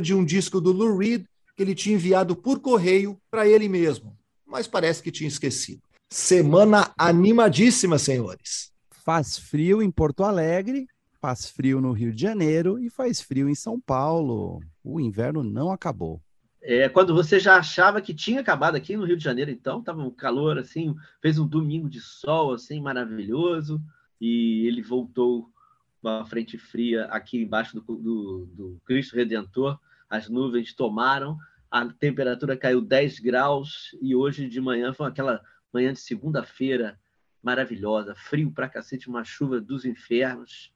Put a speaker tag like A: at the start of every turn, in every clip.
A: de um disco do Lou Reed que ele tinha enviado por correio para ele mesmo, mas parece que tinha esquecido. Semana animadíssima, senhores.
B: Faz frio em Porto Alegre, faz frio no Rio de Janeiro e faz frio em São Paulo. O inverno não acabou.
C: É, quando você já achava que tinha acabado aqui no Rio de Janeiro, então, estava um calor assim, fez um domingo de sol assim maravilhoso e ele voltou uma frente fria aqui embaixo do, do, do Cristo Redentor. As nuvens tomaram, a temperatura caiu 10 graus e hoje de manhã foi aquela manhã de segunda-feira maravilhosa, frio pra cacete, uma chuva dos infernos.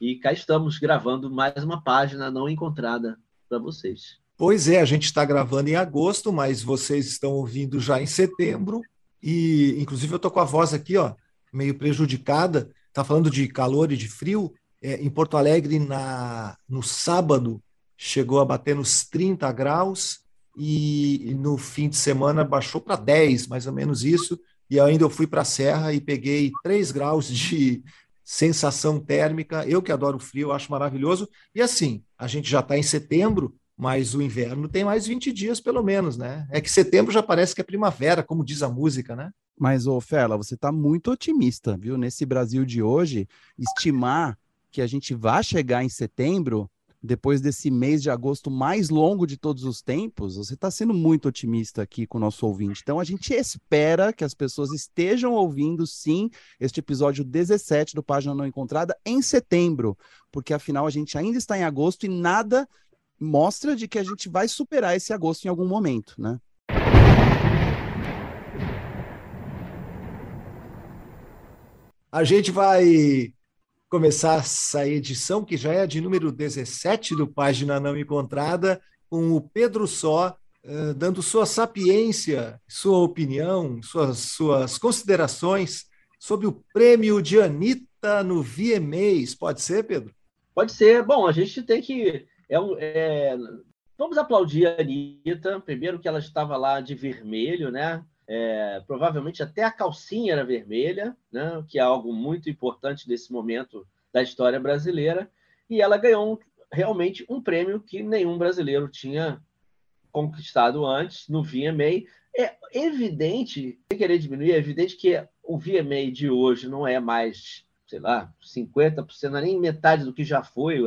C: E cá estamos gravando mais uma página não encontrada para vocês.
A: Pois é, a gente está gravando em agosto, mas vocês estão ouvindo já em setembro. E, inclusive, eu estou com a voz aqui, ó, meio prejudicada. Está falando de calor e de frio. É, em Porto Alegre, na, no sábado, chegou a bater nos 30 graus. E, no fim de semana baixou para 10, mais ou menos isso. E ainda eu fui para a Serra e peguei 3 graus de sensação térmica. Eu que adoro frio, acho maravilhoso. E assim, a gente já está em setembro, mas o inverno tem mais 20 dias, pelo menos, né? É que setembro já parece que é primavera, como diz a música, né?
B: Mas, ô Fela, você está muito otimista, viu? Nesse Brasil de hoje, estimar que a gente vai chegar em setembro, depois desse mês de agosto mais longo de todos os tempos, você está sendo muito otimista aqui com o nosso ouvinte. Então, a gente espera que as pessoas estejam ouvindo, sim, este episódio 17 do Página Não Encontrada em setembro, porque afinal a gente ainda está em agosto e nada mostra de que a gente vai superar esse agosto em algum momento, né?
A: A gente vai começar essa edição, que já é de número 17 do Página Não Encontrada, com o Pedro Só, uh, dando sua sapiência, sua opinião, suas, suas considerações sobre o prêmio de Anitta no VMAs. Pode ser, Pedro?
C: Pode ser. Bom, a gente tem que é é... Vamos aplaudir a Anitta. Primeiro que ela estava lá de vermelho, né? É, provavelmente até a calcinha era vermelha, né? que é algo muito importante nesse momento da história brasileira. E ela ganhou realmente um prêmio que nenhum brasileiro tinha conquistado antes no VMA. É evidente, sem querer diminuir, é evidente que o VMA de hoje não é mais, sei lá, 50%, não é nem metade do que já foi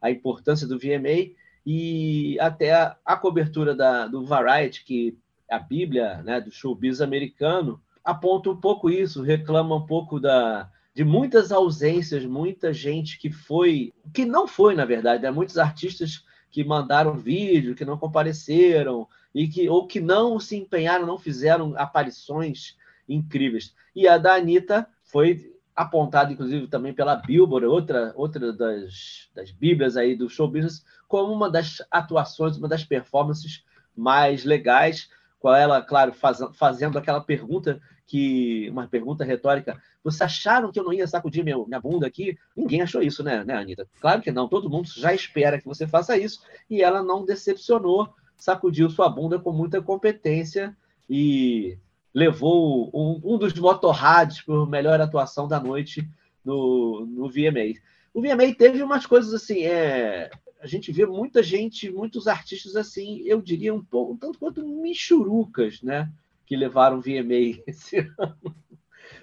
C: a importância do VMA e até a, a cobertura da, do Variety, que a Bíblia né, do showbiz americano, aponta um pouco isso, reclama um pouco da, de muitas ausências, muita gente que foi, que não foi, na verdade, né? muitos artistas que mandaram vídeo, que não compareceram, e que, ou que não se empenharam, não fizeram aparições incríveis. E a da Anitta foi apontado inclusive também pela Billboard, outra, outra das, das bíblias aí do show business, como uma das atuações, uma das performances mais legais, com ela, claro, faz, fazendo aquela pergunta que uma pergunta retórica. Vocês acharam que eu não ia sacudir minha bunda aqui? Ninguém achou isso, né, né, Anitta? Claro que não. Todo mundo já espera que você faça isso e ela não decepcionou, sacudiu sua bunda com muita competência e levou um, um dos motorrads por melhor atuação da noite no, no VMA. O VMA teve umas coisas assim, é, a gente vê muita gente, muitos artistas assim, eu diria um pouco, tanto quanto michurucas, né? Que levaram VMA esse ano.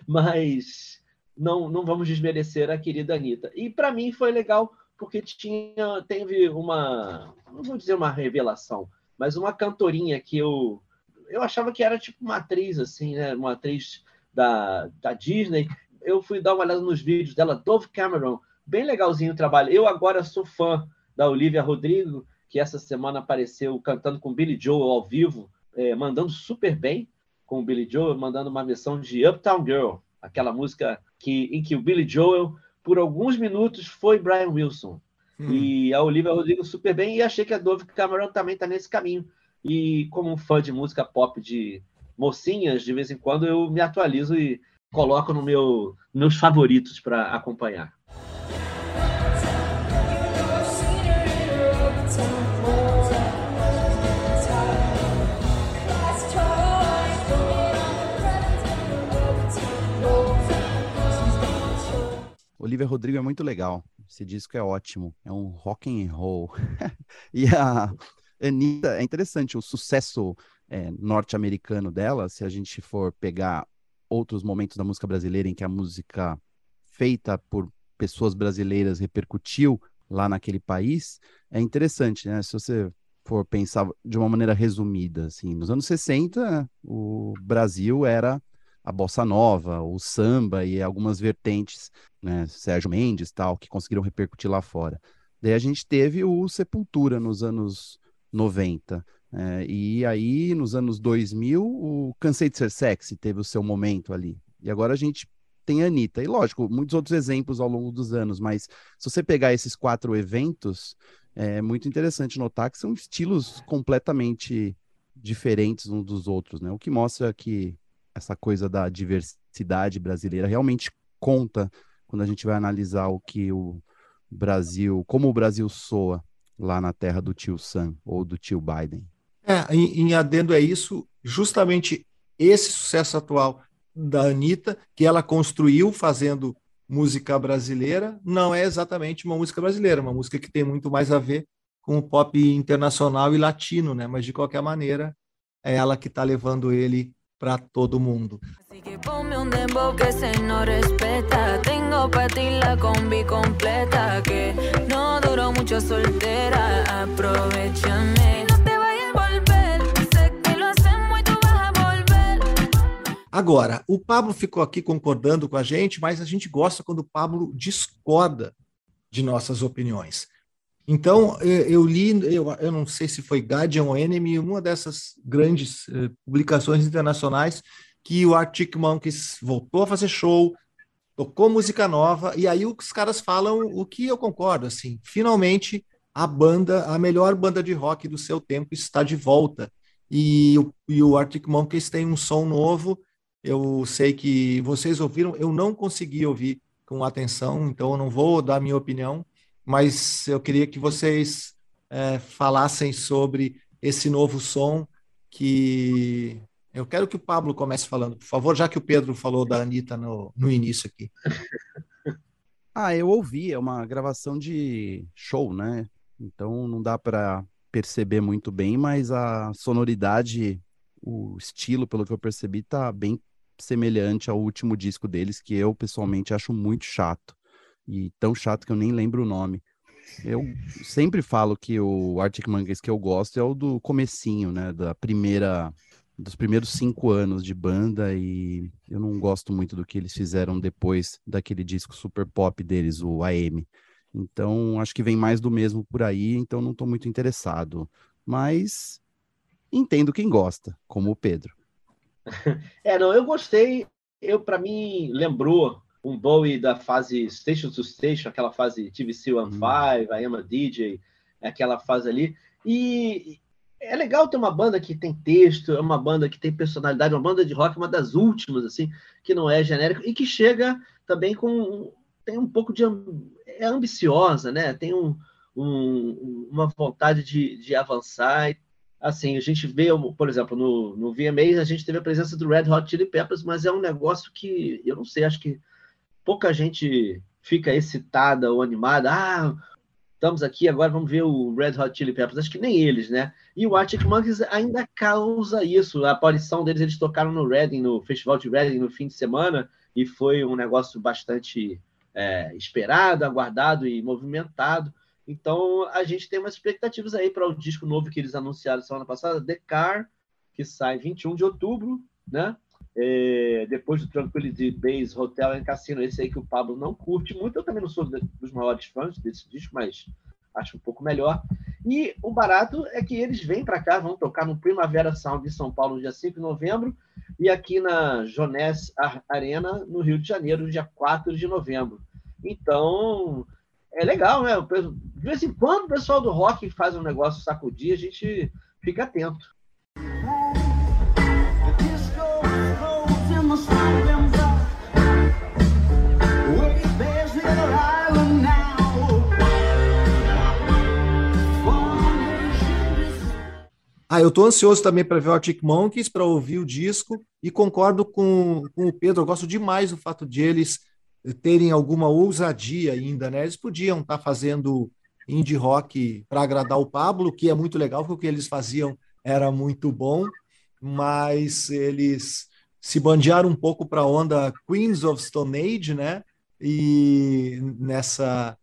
C: Mas não, não vamos desmerecer a querida Anitta. E para mim foi legal porque tinha, teve uma, não vou dizer uma revelação, mas uma cantorinha que eu eu achava que era tipo uma atriz, assim, né? Uma atriz da, da Disney. Eu fui dar uma olhada nos vídeos dela, Dove Cameron, bem legalzinho o trabalho. Eu agora sou fã da Olivia Rodrigo, que essa semana apareceu cantando com Billy Joel ao vivo, é, mandando super bem com o Billy Joel, mandando uma versão de Uptown Girl, aquela música que, em que o Billy Joel, por alguns minutos, foi Brian Wilson. Hum. E a Olivia Rodrigo super bem, e achei que a Dove Cameron também está nesse caminho. E como um fã de música pop de mocinhas, de vez em quando eu me atualizo e coloco no meu meus favoritos para acompanhar.
B: Olivia Rodrigo é muito legal. Esse disco é ótimo. É um rock and roll. e a Anitta, é interessante o sucesso é, norte-americano dela, se a gente for pegar outros momentos da música brasileira em que a música feita por pessoas brasileiras repercutiu lá naquele país, é interessante, né? Se você for pensar de uma maneira resumida, assim, nos anos 60, o Brasil era a bossa nova, o samba e algumas vertentes, né, Sérgio Mendes tal, que conseguiram repercutir lá fora. Daí a gente teve o Sepultura nos anos 90. É, e aí, nos anos 2000, o Cansei de Ser Sexy teve o seu momento ali. E agora a gente tem a Anitta. E lógico, muitos outros exemplos ao longo dos anos, mas se você pegar esses quatro eventos, é muito interessante notar que são estilos completamente diferentes uns dos outros, né? O que mostra que essa coisa da diversidade brasileira realmente conta quando a gente vai analisar o que o Brasil, como o Brasil soa lá na terra do tio Sam ou do tio Biden.
A: É, em, em adendo é isso, justamente esse sucesso atual da Anitta, que ela construiu fazendo música brasileira, não é exatamente uma música brasileira, uma música que tem muito mais a ver com o pop internacional e latino, né? Mas de qualquer maneira, é ela que está levando ele para todo mundo. Agora, o Pablo ficou aqui concordando com a gente, mas a gente gosta quando o Pablo discorda de nossas opiniões. Então, eu li, eu, eu não sei se foi Guardian ou Enemy, uma dessas grandes eh, publicações internacionais, que o Arctic Monkeys voltou a fazer show, tocou música nova, e aí os caras falam o que eu concordo, assim, finalmente a banda, a melhor banda de rock do seu tempo está de volta. E, e o Arctic Monkeys tem um som novo, eu sei que vocês ouviram, eu não consegui ouvir com atenção, então eu não vou dar minha opinião, mas eu queria que vocês é, falassem sobre esse novo som que eu quero que o Pablo comece falando, por favor, já que o Pedro falou da Anitta no, no início aqui.
B: Ah, eu ouvi, é uma gravação de show, né? Então não dá para perceber muito bem, mas a sonoridade, o estilo, pelo que eu percebi, tá bem semelhante ao último disco deles, que eu pessoalmente acho muito chato e tão chato que eu nem lembro o nome. Eu sempre falo que o Arctic Monkeys que eu gosto é o do comecinho, né, da primeira dos primeiros cinco anos de banda e eu não gosto muito do que eles fizeram depois daquele disco super pop deles, o AM. Então, acho que vem mais do mesmo por aí, então não estou muito interessado. Mas entendo quem gosta, como o Pedro.
C: É, não, eu gostei. Eu, para mim, lembrou um Bowie da fase Station to Station, aquela fase TVC One uhum. Five, I Am a DJ, aquela fase ali. E é legal ter uma banda que tem texto, é uma banda que tem personalidade, uma banda de rock, uma das últimas, assim, que não é genérica e que chega também com. tem um pouco de. é ambiciosa, né? Tem um, um, uma vontade de, de avançar. Assim, a gente vê, por exemplo, no, no VMA, a gente teve a presença do Red Hot Chili Peppers, mas é um negócio que, eu não sei, acho que pouca gente fica excitada ou animada. Ah, estamos aqui, agora vamos ver o Red Hot Chili Peppers. Acho que nem eles, né? E o Arctic Monkeys ainda causa isso. A aparição deles, eles tocaram no Reading, no Festival de Reading no fim de semana, e foi um negócio bastante é, esperado, aguardado e movimentado. Então, a gente tem umas expectativas aí para o disco novo que eles anunciaram semana passada, The Car, que sai 21 de outubro, né? É, depois do Tranquility Base Hotel em Cassino, esse aí que o Pablo não curte muito. Eu também não sou dos maiores fãs desse disco, mas acho um pouco melhor. E o barato é que eles vêm para cá, vão tocar no Primavera Sound de São Paulo, dia 5 de novembro, e aqui na Jonés Arena, no Rio de Janeiro, dia 4 de novembro. Então, é legal, né? De vez em quando o pessoal do rock faz um negócio sacudir, a gente fica atento.
A: Ah, eu estou ansioso também para ver o Arctic Monkeys, para ouvir o disco, e concordo com, com o Pedro, eu gosto demais do fato de eles terem alguma ousadia ainda, né? Eles podiam estar tá fazendo indie rock para agradar o Pablo, que é muito legal, porque o que eles faziam era muito bom, mas eles se bandearam um pouco para a onda Queens of Stone Age, né? E nessa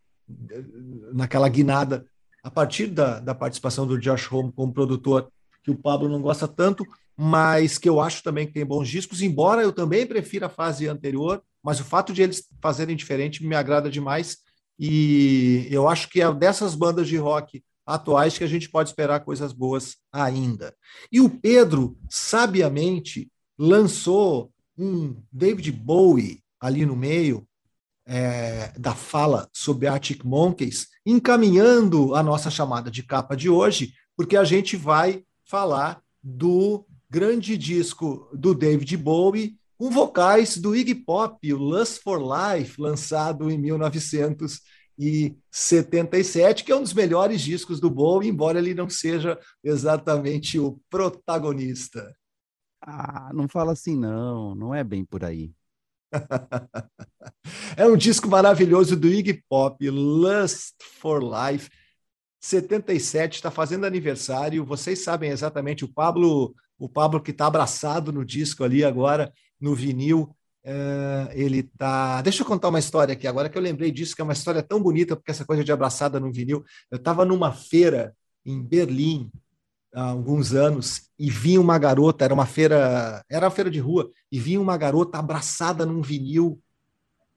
A: naquela guinada a partir da, da participação do Josh Homme como produtor, que o Pablo não gosta tanto, mas que eu acho também que tem bons discos, embora eu também prefira a fase anterior, mas o fato de eles fazerem diferente me agrada demais. E eu acho que é dessas bandas de rock atuais que a gente pode esperar coisas boas ainda. E o Pedro, sabiamente, lançou um David Bowie ali no meio é, da fala sobre Arctic Monkeys, encaminhando a nossa chamada de capa de hoje, porque a gente vai falar do grande disco do David Bowie, com vocais do Iggy Pop, o Lust for Life, lançado em 1977, que é um dos melhores discos do Bowie, embora ele não seja exatamente o protagonista.
B: Ah, não fala assim não, não é bem por aí.
A: é um disco maravilhoso do Iggy Pop, Lust for Life. 77 está fazendo aniversário. Vocês sabem exatamente o Pablo, o Pablo que está abraçado no disco ali agora no vinil. Uh, ele tá. Deixa eu contar uma história aqui, agora que eu lembrei disso, que é uma história tão bonita, porque essa coisa de abraçada no vinil. Eu estava numa feira em Berlim há alguns anos e vi uma garota, era uma feira, era uma feira de rua, e vi uma garota abraçada num vinil,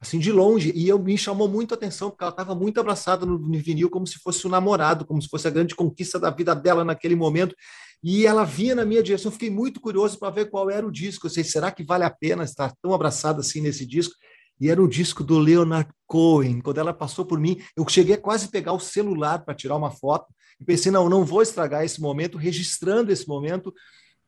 A: assim, de longe, e eu me chamou muito a atenção, porque ela estava muito abraçada no vinil, como se fosse o um namorado, como se fosse a grande conquista da vida dela naquele momento. E ela vinha na minha direção, fiquei muito curioso para ver qual era o disco. Eu sei, será que vale a pena estar tão abraçada assim nesse disco? E era o disco do Leonard Cohen. Quando ela passou por mim, eu cheguei a quase pegar o celular para tirar uma foto. E pensei, não, não vou estragar esse momento, registrando esse momento.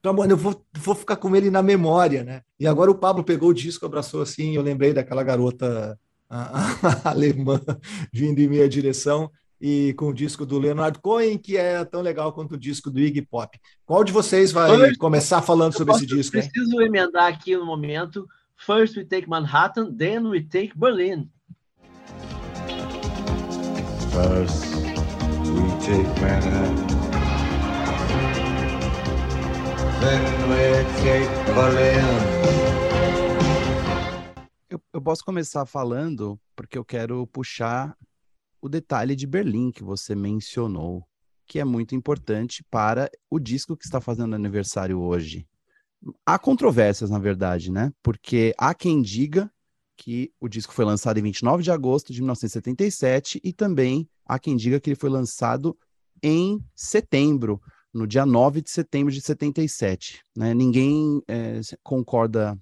A: Então, mano, eu vou, vou ficar com ele na memória, né? E agora o Pablo pegou o disco, abraçou assim, eu lembrei daquela garota a, a, alemã vindo em minha direção e com o disco do Leonard Cohen, que é tão legal quanto o disco do Iggy Pop. Qual de vocês vai First, começar falando sobre esse disco?
C: Eu preciso hein? emendar aqui no momento. First we take Manhattan, then we take Berlin. First we take Manhattan,
B: Eu, eu posso começar falando porque eu quero puxar o detalhe de Berlim que você mencionou, que é muito importante para o disco que está fazendo aniversário hoje. Há controvérsias, na verdade, né? Porque há quem diga que o disco foi lançado em 29 de agosto de 1977 e também há quem diga que ele foi lançado em setembro, no dia 9 de setembro de 77. Né? Ninguém é, concorda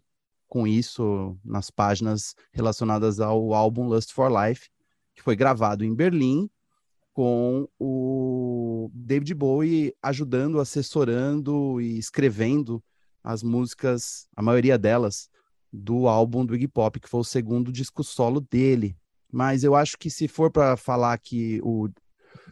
B: com isso nas páginas relacionadas ao álbum Lust for Life, que foi gravado em Berlim, com o David Bowie ajudando, assessorando e escrevendo as músicas, a maioria delas, do álbum do Iggy Pop, que foi o segundo disco solo dele. Mas eu acho que se for para falar que o,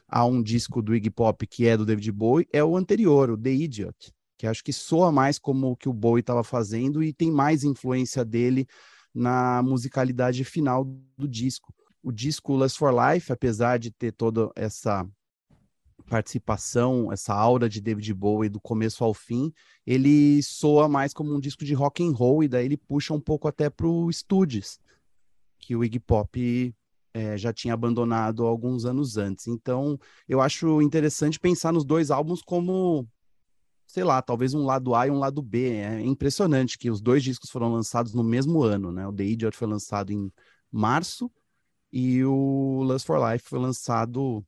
B: há um disco do Iggy Pop que é do David Bowie, é o anterior, o The Idiot, que acho que soa mais como o que o Bowie estava fazendo e tem mais influência dele na musicalidade final do disco. O disco Lust for Life, apesar de ter toda essa participação, essa aura de David Bowie do começo ao fim, ele soa mais como um disco de rock and roll e daí ele puxa um pouco até pro Studios, que o Iggy Pop é, já tinha abandonado alguns anos antes. Então, eu acho interessante pensar nos dois álbuns como, sei lá, talvez um lado A e um lado B. É impressionante que os dois discos foram lançados no mesmo ano, né? O The Idiot foi lançado em março e o Lust for Life foi lançado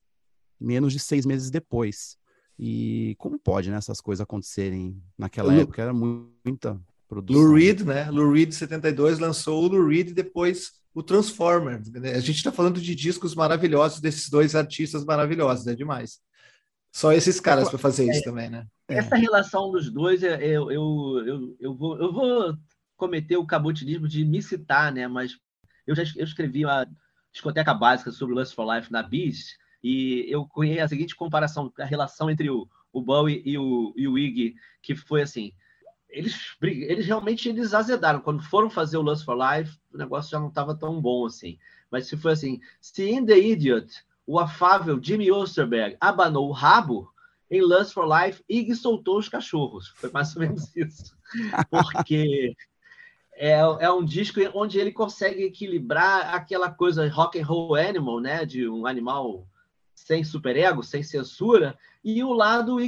B: menos de seis meses depois. E como pode, né, essas coisas acontecerem naquela Lu, época? Era muita produção.
A: Lou Reed, né? Lou Reed 72 lançou o Lou Reed e depois o Transformer. A gente está falando de discos maravilhosos desses dois artistas maravilhosos, é demais. Só esses caras para fazer isso é, também, né?
C: É. Essa é. relação dos dois, eu, eu, eu, eu, vou, eu vou cometer o cabotinismo de me citar, né? Mas eu já eu escrevi há discoteca básica sobre Lust for Life na Bis, e eu conheci a seguinte comparação, a relação entre o, o Bowie e o, e o Iggy, que foi assim, eles, eles realmente eles azedaram. Quando foram fazer o Lust for Life, o negócio já não estava tão bom assim. Mas se foi assim, se in The Idiot, o afável Jimmy Osterberg abanou o rabo, em Lust for Life, Iggy soltou os cachorros. Foi mais ou menos isso. Porque é, é um disco onde ele consegue equilibrar aquela coisa rock and roll animal, né? De um animal sem superego, sem censura, e o lado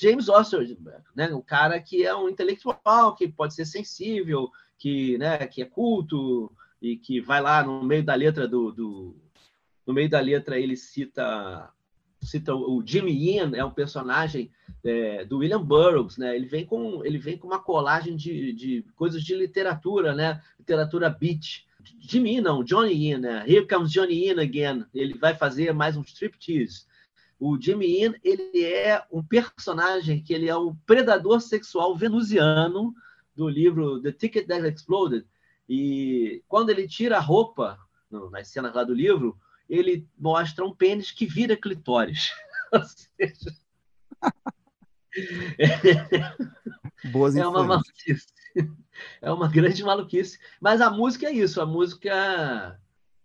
C: James Osterberg, né? O cara que é um intelectual, que pode ser sensível, que, né, que é culto, e que vai lá no meio da letra do, do no meio da letra ele cita cita o Jimmy Ian é um personagem é, do William Burroughs, né? Ele vem com ele vem com uma colagem de, de coisas de literatura, né? Literatura beat. Jimmy não, Johnny Ian, né? Here comes Johnny Ian again. Ele vai fazer mais um striptease. O Jimmy Ian, ele é um personagem que ele é o predador sexual venusiano do livro The Ticket That Exploded. E quando ele tira a roupa, nas cenas lá do livro, ele mostra um pênis que vira clitóris. Ou seja,
B: Boas
C: é uma maluquice. É uma grande maluquice. Mas a música é isso. A música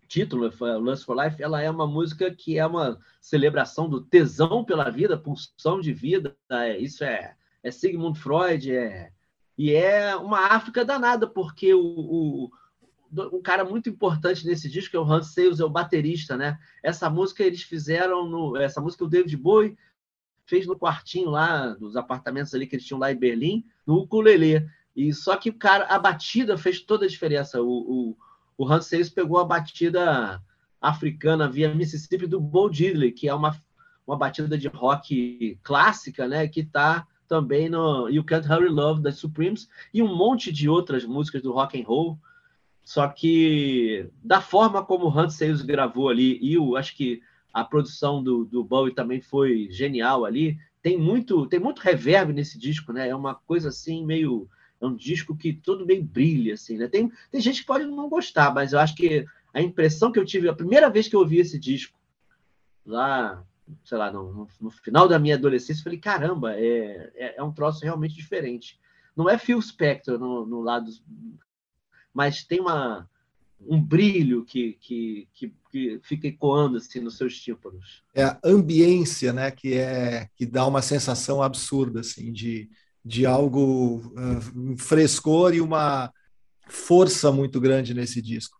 C: título, Lust for Life, ela é uma música que é uma celebração do tesão pela vida, pulsão de vida. É, isso é, é Sigmund Freud, é, e é uma África danada, porque o, o um cara muito importante nesse disco é o Hans Sales, é o baterista, né? Essa música eles fizeram no, essa música o David Bowie fez no quartinho lá dos apartamentos ali que eles tinham lá em Berlim, no ukulele. E só que o cara, a batida fez toda a diferença. O, o, o Hans Sales pegou a batida africana via Mississippi do Bo Diddley, que é uma, uma batida de rock clássica, né? Que está também no You Can't Hurry Love das Supremes e um monte de outras músicas do rock and roll. Só que da forma como o Hans Sales gravou ali, e eu acho que a produção do, do Bowie também foi genial ali. Tem muito, tem muito reverb nesse disco, né? É uma coisa assim meio é um disco que todo bem brilha assim, né? Tem, tem gente que pode não gostar, mas eu acho que a impressão que eu tive a primeira vez que eu ouvi esse disco lá, sei lá, no, no final da minha adolescência, falei, caramba, é, é, é, um troço realmente diferente. Não é Phil Spector no, no lado mas tem uma, um brilho que, que, que, que, fica ecoando assim nos seus tímpanos.
A: É a ambiência, né, que é que dá uma sensação absurda assim de, de algo uh, um frescor e uma força muito grande nesse disco.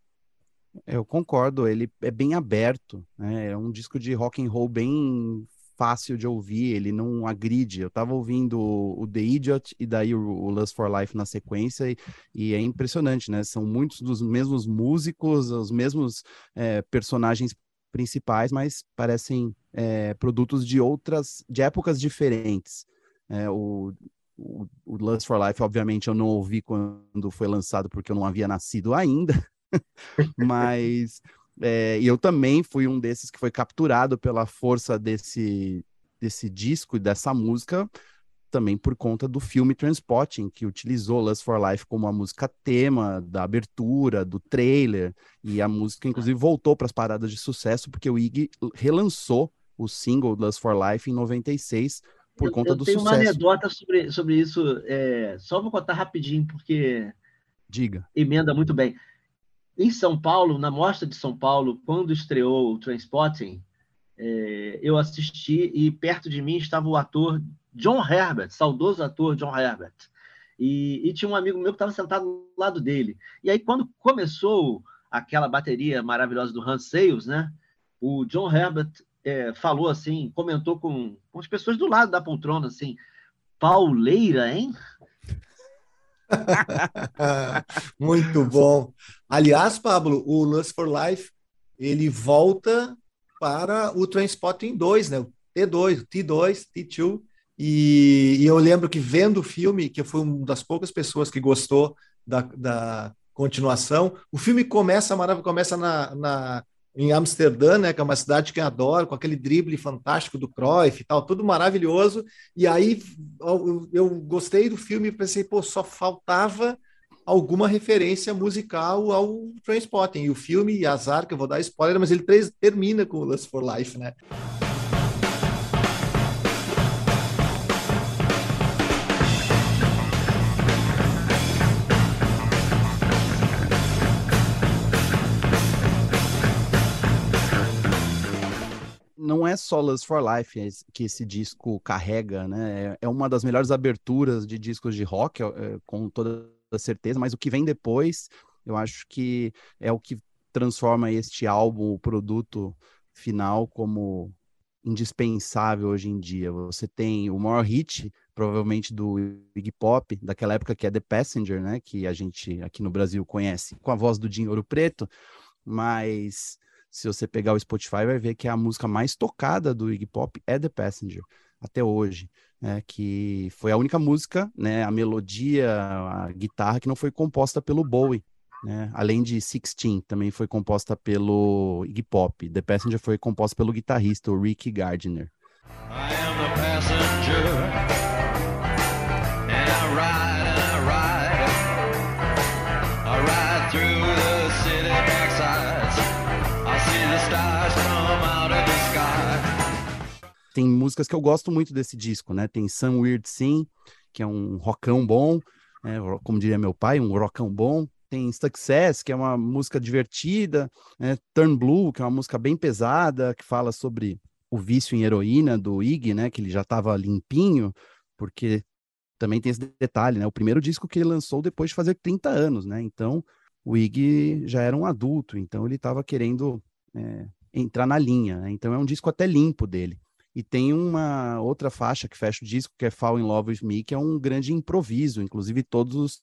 B: Eu concordo, ele é bem aberto, né? É um disco de rock and roll bem fácil de ouvir, ele não agride. Eu tava ouvindo o The Idiot e daí o, o Lust for Life na sequência, e, e, é impressionante, né? São muitos dos mesmos músicos, os mesmos é, personagens principais, mas parecem é, produtos de outras, de épocas diferentes. É, o, o, o Lust for Life, obviamente, eu não ouvi quando foi lançado, porque eu não havia nascido ainda, mas é, e eu também fui um desses que foi capturado pela força desse, desse disco e dessa música, também por conta do filme Transporting, que utilizou Lust for Life como a música tema da abertura, do trailer, e a música, inclusive, voltou para as paradas de sucesso, porque o Iggy relançou o single Lust for Life em 96, por
C: eu,
B: conta
C: eu
B: do
C: sucesso.
B: Eu tenho
C: uma anedota sobre, sobre isso, é, só vou contar rapidinho, porque...
B: Diga.
C: Emenda muito bem. Em São Paulo, na Mostra de São Paulo, quando estreou o Transpotting, é, eu assisti e perto de mim estava o ator John Herbert, saudoso ator John Herbert. E, e tinha um amigo meu que estava sentado do lado dele. E aí, quando começou aquela bateria maravilhosa do Hans Sales, né? O John Herbert é, falou assim, comentou com, com as pessoas do lado da poltrona assim, pauleira, hein?
A: Muito bom. Aliás, Pablo, o Lust for Life ele volta para o Transpotting 2, né? O T2, o T2, T2. E, e, eu lembro que vendo o filme, que eu fui uma das poucas pessoas que gostou da, da continuação, o filme começa maravilhoso, começa na, na em Amsterdã, né, que é uma cidade que eu adoro, com aquele drible fantástico do Cruyff e tal, tudo maravilhoso. E aí eu, eu gostei do filme e pensei, pô, só faltava alguma referência musical ao Trainspotting. E o filme, azar, que eu vou dar spoiler, mas ele termina com o Lust for Life, né?
B: Não é só Lust for Life que esse disco carrega, né? É, é uma das melhores aberturas de discos de rock, é, com toda certeza, mas o que vem depois, eu acho que é o que transforma este álbum, o produto final, como indispensável hoje em dia. Você tem o maior hit, provavelmente do Iggy Pop, daquela época que é The Passenger, né? Que a gente aqui no Brasil conhece com a voz do Dinheiro Preto, mas se você pegar o Spotify, vai ver que a música mais tocada do Iggy Pop é The Passenger, até hoje. Né, que foi a única música, né, a melodia, a guitarra que não foi composta pelo Bowie, né, além de Sixteen, também foi composta pelo Iggy Pop. The Passenger foi composta pelo guitarrista, o Ricky Gardner. I am the passenger, and I ride, Tem músicas que eu gosto muito desse disco, né? Tem Some Weird Sim, que é um rockão bom, né? como diria meu pai, um rockão bom tem Success, que é uma música divertida, né? Turn Blue, que é uma música bem pesada, que fala sobre o vício em heroína do Iggy, né? Que ele já estava limpinho, porque também tem esse detalhe, né? O primeiro disco que ele lançou depois de fazer 30 anos, né? Então, o Iggy já era um adulto, então ele estava querendo é, entrar na linha, né? Então é um disco até limpo dele. E tem uma outra faixa que fecha o disco, que é Fall in Love With Me, que é um grande improviso. Inclusive, todos os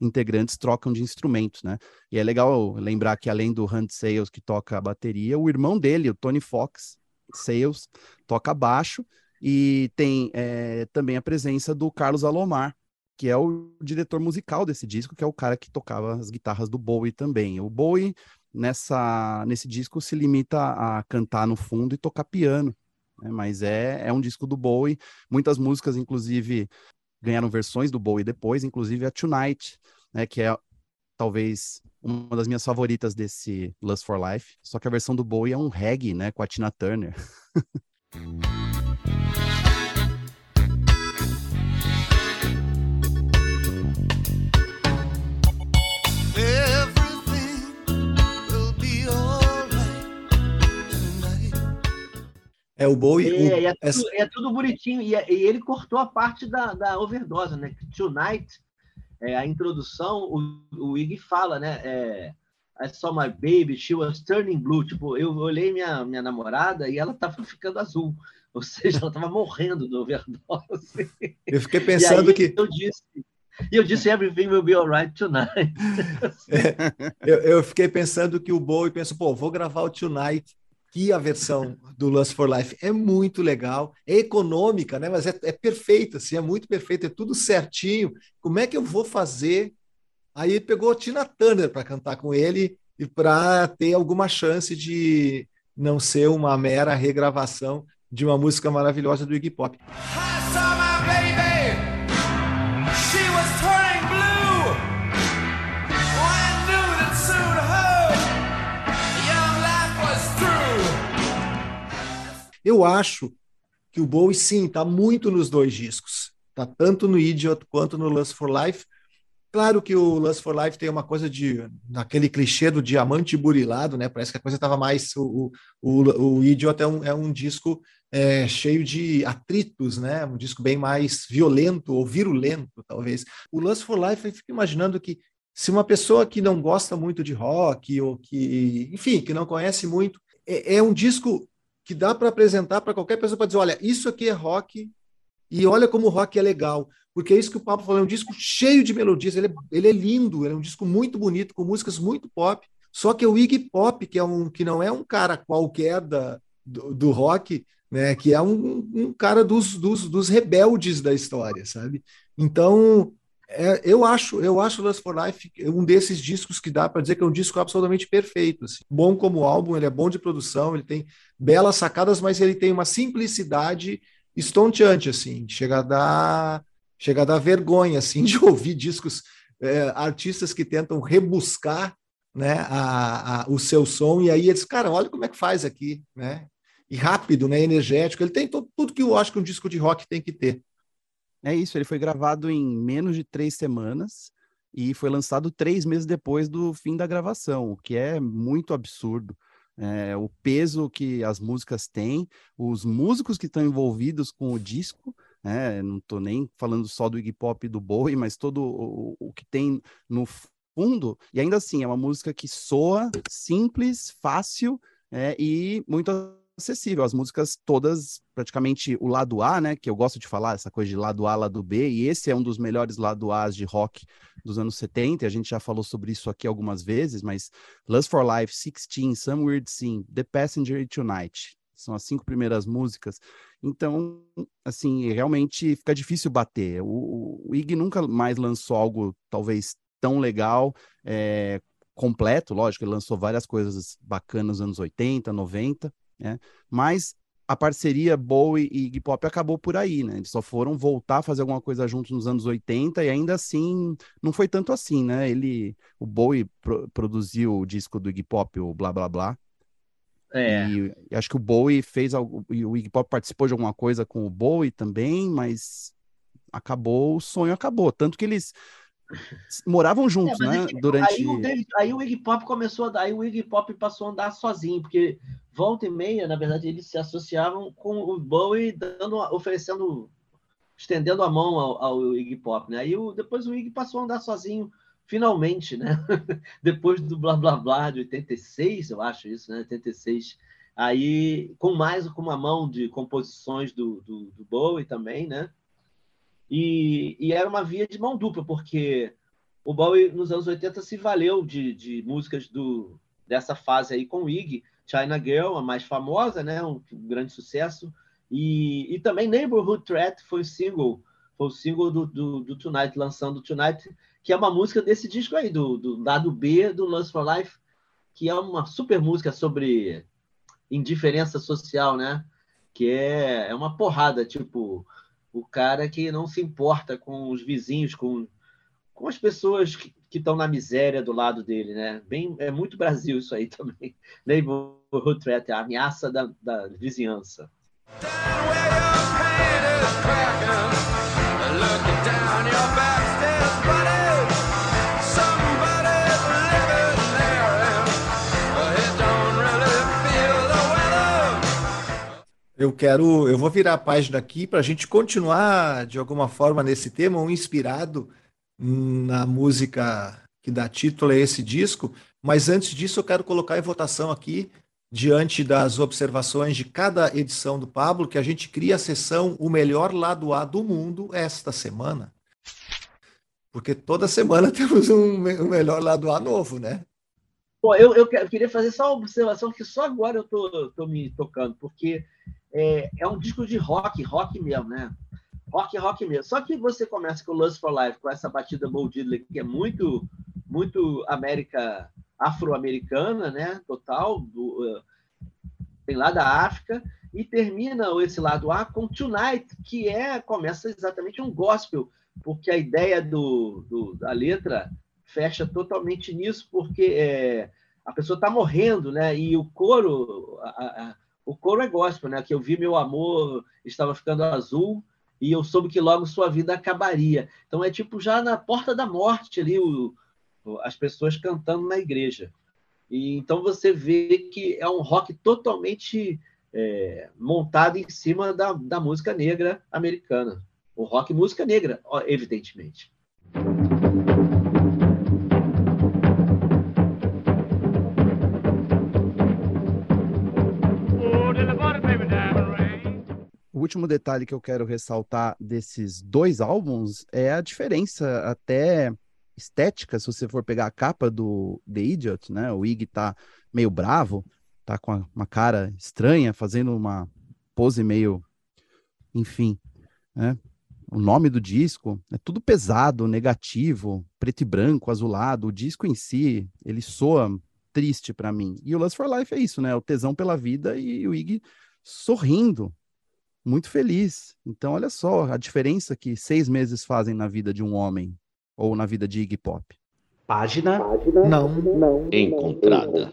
B: integrantes trocam de instrumentos, né? E é legal lembrar que, além do Hunt Sales, que toca a bateria, o irmão dele, o Tony Fox Sales, toca baixo. E tem é, também a presença do Carlos Alomar, que é o diretor musical desse disco, que é o cara que tocava as guitarras do Bowie também. O Bowie, nessa, nesse disco, se limita a cantar no fundo e tocar piano né? mas é, é um disco do Bowie. Muitas músicas, inclusive, ganharam versões do Bowie depois, inclusive a Tonight, né? que é talvez uma das minhas favoritas desse Lust for Life. Só que a versão do Bowie é um reggae, né? Com a Tina Turner.
A: É o Bowie.
C: É, o... É, tudo, é, tudo, bonitinho. E, é, e, ele cortou a parte da, da overdose, né? Tonight, é, a introdução, o, o Iggy fala, né? É, I saw my baby, she was turning blue. Tipo, eu olhei minha, minha namorada e ela tava ficando azul. Ou seja, ela tava morrendo de overdose.
A: Eu fiquei pensando que.
C: Eu disse. E eu disse, everything will be alright tonight.
A: É, eu, eu, fiquei pensando que o Bowie pensou, pô, vou gravar o Tonight que a versão do Lust for Life é muito legal, é econômica, né? Mas é, é perfeita, assim, é muito perfeita, é tudo certinho. Como é que eu vou fazer? Aí pegou Tina Turner para cantar com ele e para ter alguma chance de não ser uma mera regravação de uma música maravilhosa do Iggy Pop. Eu acho que o Bowie, sim, está muito nos dois discos. Está tanto no Idiot quanto no Lust for Life. Claro que o Lust for Life tem uma coisa de naquele clichê do diamante burilado, né? Parece que a coisa estava mais. O, o, o Idiot é um, é um disco é, cheio de atritos, né? Um disco bem mais violento ou virulento, talvez. O Lust for Life, eu fico imaginando que se uma pessoa que não gosta muito de rock ou que, enfim, que não conhece muito, é, é um disco que dá para apresentar para qualquer pessoa para dizer, olha, isso aqui é rock e olha como o rock é legal. Porque é isso que o Pablo falou, é um disco cheio de melodias, ele é, ele é lindo, ele é um disco muito bonito, com músicas muito pop. Só que o Iggy Pop, que, é um, que não é um cara qualquer da, do, do rock, né, que é um, um cara dos, dos, dos rebeldes da história, sabe? Então, é, eu acho, eu acho Lust for Life um desses discos que dá para dizer que é um disco absolutamente perfeito. Assim. Bom como álbum, ele é bom de produção, ele tem belas sacadas, mas ele tem uma simplicidade estonteante, assim, chega a dar, chega a dar vergonha, assim, de ouvir discos, é, artistas que tentam rebuscar, né, a, a, o seu som, e aí eles, cara, olha como é que faz aqui, né, e rápido, né, energético, ele tem tudo que eu acho que um disco de rock tem que ter.
B: É isso, ele foi gravado em menos de três semanas e foi lançado três meses depois do fim da gravação, o que é muito absurdo. é, o peso que as músicas têm, os músicos que estão envolvidos com o disco, né? Não estou nem falando só do Iggy Pop e do Bowie, mas todo o, o que tem no fundo, e ainda assim, é uma música que soa simples, fácil é, e muito acessível. As músicas todas, praticamente o lado A, né? Que eu gosto de falar, essa coisa de lado A, lado B, e esse é um dos melhores lado A's de rock dos anos 70, e a gente já falou sobre isso aqui algumas vezes, mas Lust for Life, 16, Some Weird Scene, The Passenger Tonight. São as cinco primeiras músicas. Então, assim, realmente fica difícil bater. O, o Ig nunca mais lançou algo, talvez, tão legal, é, completo, lógico, ele lançou várias coisas bacanas nos anos 80, 90, né? Mas a parceria Bowie e Iggy Pop acabou por aí, né? Eles só foram voltar a fazer alguma coisa juntos nos anos 80 e ainda assim não foi tanto assim, né? Ele, o Bowie pro, produziu o disco do Iggy Pop, o Blá Blá Blá. É. E, e acho que o Bowie fez algo, e o Iggy Pop participou de alguma coisa com o Bowie também, mas acabou, o sonho acabou, tanto que eles moravam juntos, é, né? Durante
C: aí o, David, aí o Iggy Pop começou a dar, aí o Iggy Pop passou a andar sozinho, porque volta e meia, na verdade, eles se associavam com o Bowie dando, oferecendo, estendendo a mão ao, ao Iggy Pop, né? Aí o, depois o Iggy passou a andar sozinho, finalmente, né? depois do blá blá blá de 86, eu acho isso, né? 86. Aí, com mais com uma mão de composições do, do, do Bowie também, né? E, e, era uma via de mão dupla, porque o Bowie, nos anos 80, se valeu de, de músicas do, dessa fase aí com o Iggy, China Girl, a mais famosa, né, um, um grande sucesso, e, e, também Neighborhood Threat foi o single, foi o single do, do, do, Tonight, lançando Tonight, que é uma música desse disco aí, do, do lado B do Lust for Life, que é uma super música sobre indiferença social, né? Que é, é uma porrada, tipo, o cara que não se importa com os vizinhos, com, com as pessoas que estão na miséria do lado dele, né? Bem, é muito Brasil isso aí também. Neighborhood threat, a ameaça da, da vizinhança. Down
A: Eu quero, eu vou virar a página aqui para a gente continuar de alguma forma nesse tema, um inspirado na música que dá título a esse disco. Mas antes disso, eu quero colocar em votação aqui, diante das observações de cada edição do Pablo, que a gente cria a sessão O Melhor Lado A do Mundo esta semana. Porque toda semana temos um, um melhor lado A novo, né?
C: Bom, eu, eu, queria fazer só uma observação que só agora eu tô, tô me tocando, porque é, é um disco de rock, rock mesmo, né? Rock, rock mesmo. Só que você começa com Lust for Life, com essa batida Bo que é muito, muito América afro-americana, né? Total, do, uh, tem lá da África, e termina esse lado A com Tonight, que é começa exatamente um gospel, porque a ideia do, do da letra fecha totalmente nisso, porque é, a pessoa está morrendo, né? E o coro, a, o coro é gospel, né? Que eu vi meu amor estava ficando azul e eu soube que logo sua vida acabaria. Então é tipo já na porta da morte ali o, as pessoas cantando na igreja. E então você vê que é um rock totalmente é, montado em cima da, da música negra americana. O rock música negra, evidentemente.
B: Último detalhe que eu quero ressaltar desses dois álbuns é a diferença até estética, se você for pegar a capa do The Idiot, né? O Iggy tá meio bravo, tá com uma cara estranha, fazendo uma pose meio, enfim, né? O nome do disco é tudo pesado, negativo, preto e branco, azulado. O disco em si, ele soa triste para mim. E o Lust for Life é isso, né? O tesão pela vida e o Iggy sorrindo muito feliz. Então, olha só a diferença que seis meses fazem na vida de um homem ou na vida de Iggy Pop.
D: Página, Página não, não encontrada.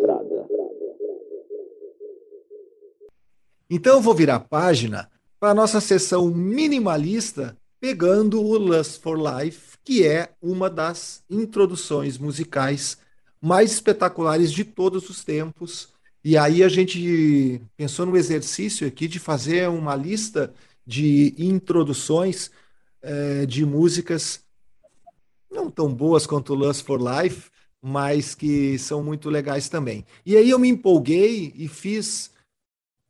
A: Então, eu vou virar a página para a nossa sessão minimalista, pegando o Lust for Life, que é uma das introduções musicais mais espetaculares de todos os tempos E aí a gente pensou no exercício aqui de fazer uma lista de introduções é, de músicas não tão boas quanto Lust for Life, mas que são muito legais também. E aí eu me empolguei e fiz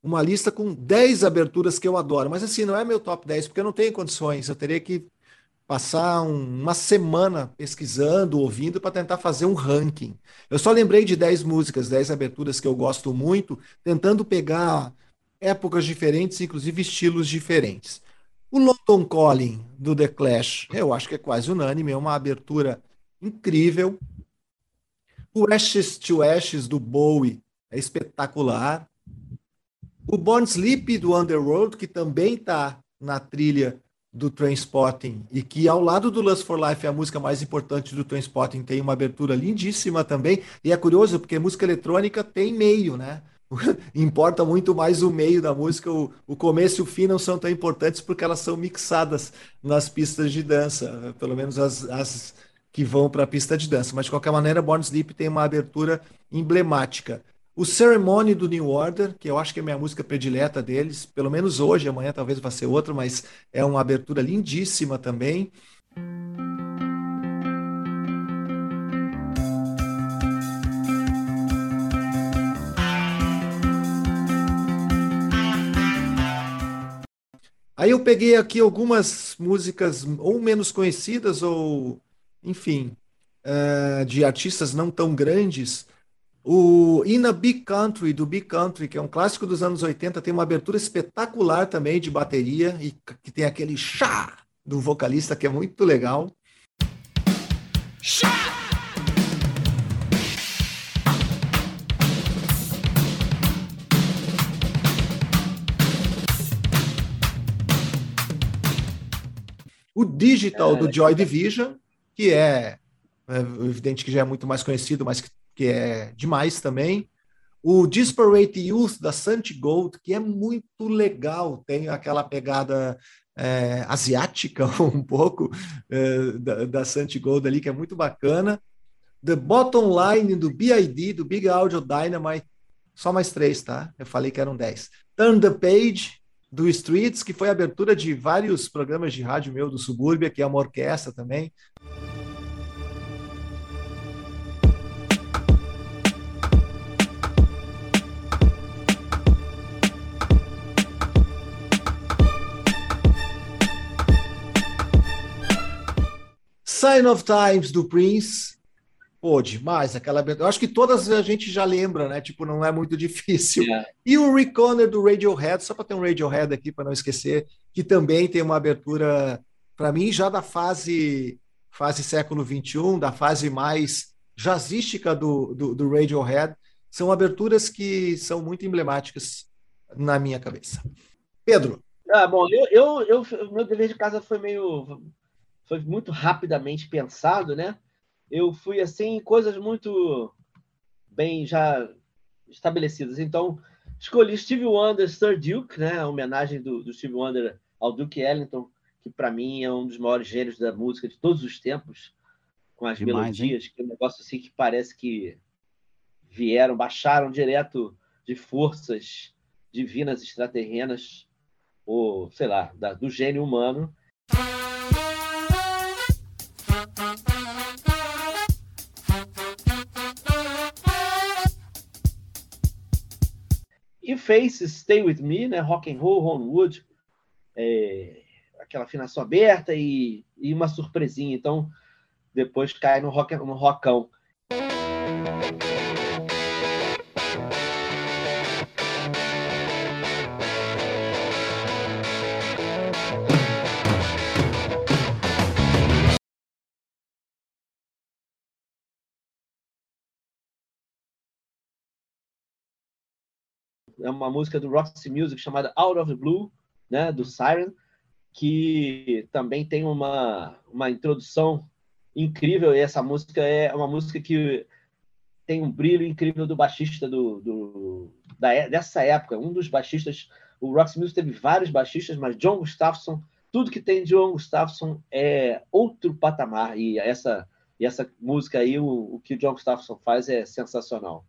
A: uma lista com 10 aberturas que eu adoro, mas assim, não é meu top 10, porque eu não tenho condições, eu teria que passar um, uma semana pesquisando, ouvindo, para tentar fazer um ranking. Eu só lembrei de 10 músicas, 10 aberturas que eu gosto muito, tentando pegar épocas diferentes, inclusive estilos diferentes. O London Calling do The Clash, eu acho que é quase unânime, é uma abertura incrível. O Ashes to Ashes do Bowie é espetacular. O Born Sleep do Underworld, que também está na trilha do Trainspotting e que ao lado do Lust for Life, a música mais importante do Trainspotting, tem uma abertura lindíssima também. E é curioso porque música eletrônica tem meio, né? Importa muito mais o meio da música, o, o começo e o fim não são tão importantes porque elas são mixadas nas pistas de dança, pelo menos as, as que vão para a pista de dança. Mas de qualquer maneira, Born Sleep tem uma abertura emblemática. O Ceremony do New Order, que eu acho que é a minha música predileta deles, pelo menos hoje, amanhã talvez vá ser outra, mas é uma abertura lindíssima também. Aí eu peguei aqui algumas músicas ou menos conhecidas ou, enfim, uh, de artistas não tão grandes o In a Big Country, do Big Country, que é um clássico dos anos 80, tem uma abertura espetacular também de bateria, e que tem aquele chá do vocalista que é muito legal. Chá! O Digital do Joy Division, que é, é evidente que já é muito mais conhecido, mas que que é demais também. O Disparate Youth da Santi Gold, que é muito legal, tem aquela pegada é, asiática um pouco é, da, da Santi Gold ali, que é muito bacana. The Bottom Line do BID, do Big Audio Dynamite, só mais três, tá? Eu falei que eram dez. Turn the Page, do Streets, que foi abertura de vários programas de rádio meu do Subúrbia, que é uma orquestra também. Sign of Times do Prince. Pô, demais aquela. Eu acho que todas a gente já lembra, né? Tipo, não é muito difícil. É. E o Reconner do Radiohead, só para ter um Radiohead aqui para não esquecer, que também tem uma abertura, para mim, já da fase fase século XXI, da fase mais jazzística do, do, do Radiohead. São aberturas que são muito emblemáticas na minha cabeça. Pedro.
C: Ah, bom, eu, eu, eu, meu dever de casa foi meio foi muito rapidamente pensado, né? Eu fui assim, coisas muito bem já estabelecidas. Então, escolhi Steve Wonder, Sir Duke, né? A homenagem do, do Steve Wonder ao Duke Ellington, que para mim é um dos maiores gênios da música de todos os tempos, com as Demais, melodias, hein? que é um negócio assim que parece que vieram, baixaram direto de forças divinas extraterrenas, ou sei lá, da, do gênio humano. E Faces, Stay With Me, né? Rock and Roll, Ron Wood, é, aquela afinação aberta e, e, uma surpresinha. Então, depois cai no, rock, no rockão. É uma música do Roxy Music chamada Out of the Blue, né, do Siren, que também tem uma, uma introdução incrível, e essa música é uma música que tem um brilho incrível do baixista do, do da, dessa época, um dos baixistas, o Roxy Music teve vários baixistas, mas John Gustafson, tudo que tem John Gustafson é outro patamar, e essa, e essa música aí, o, o que o John Gustafson faz é sensacional.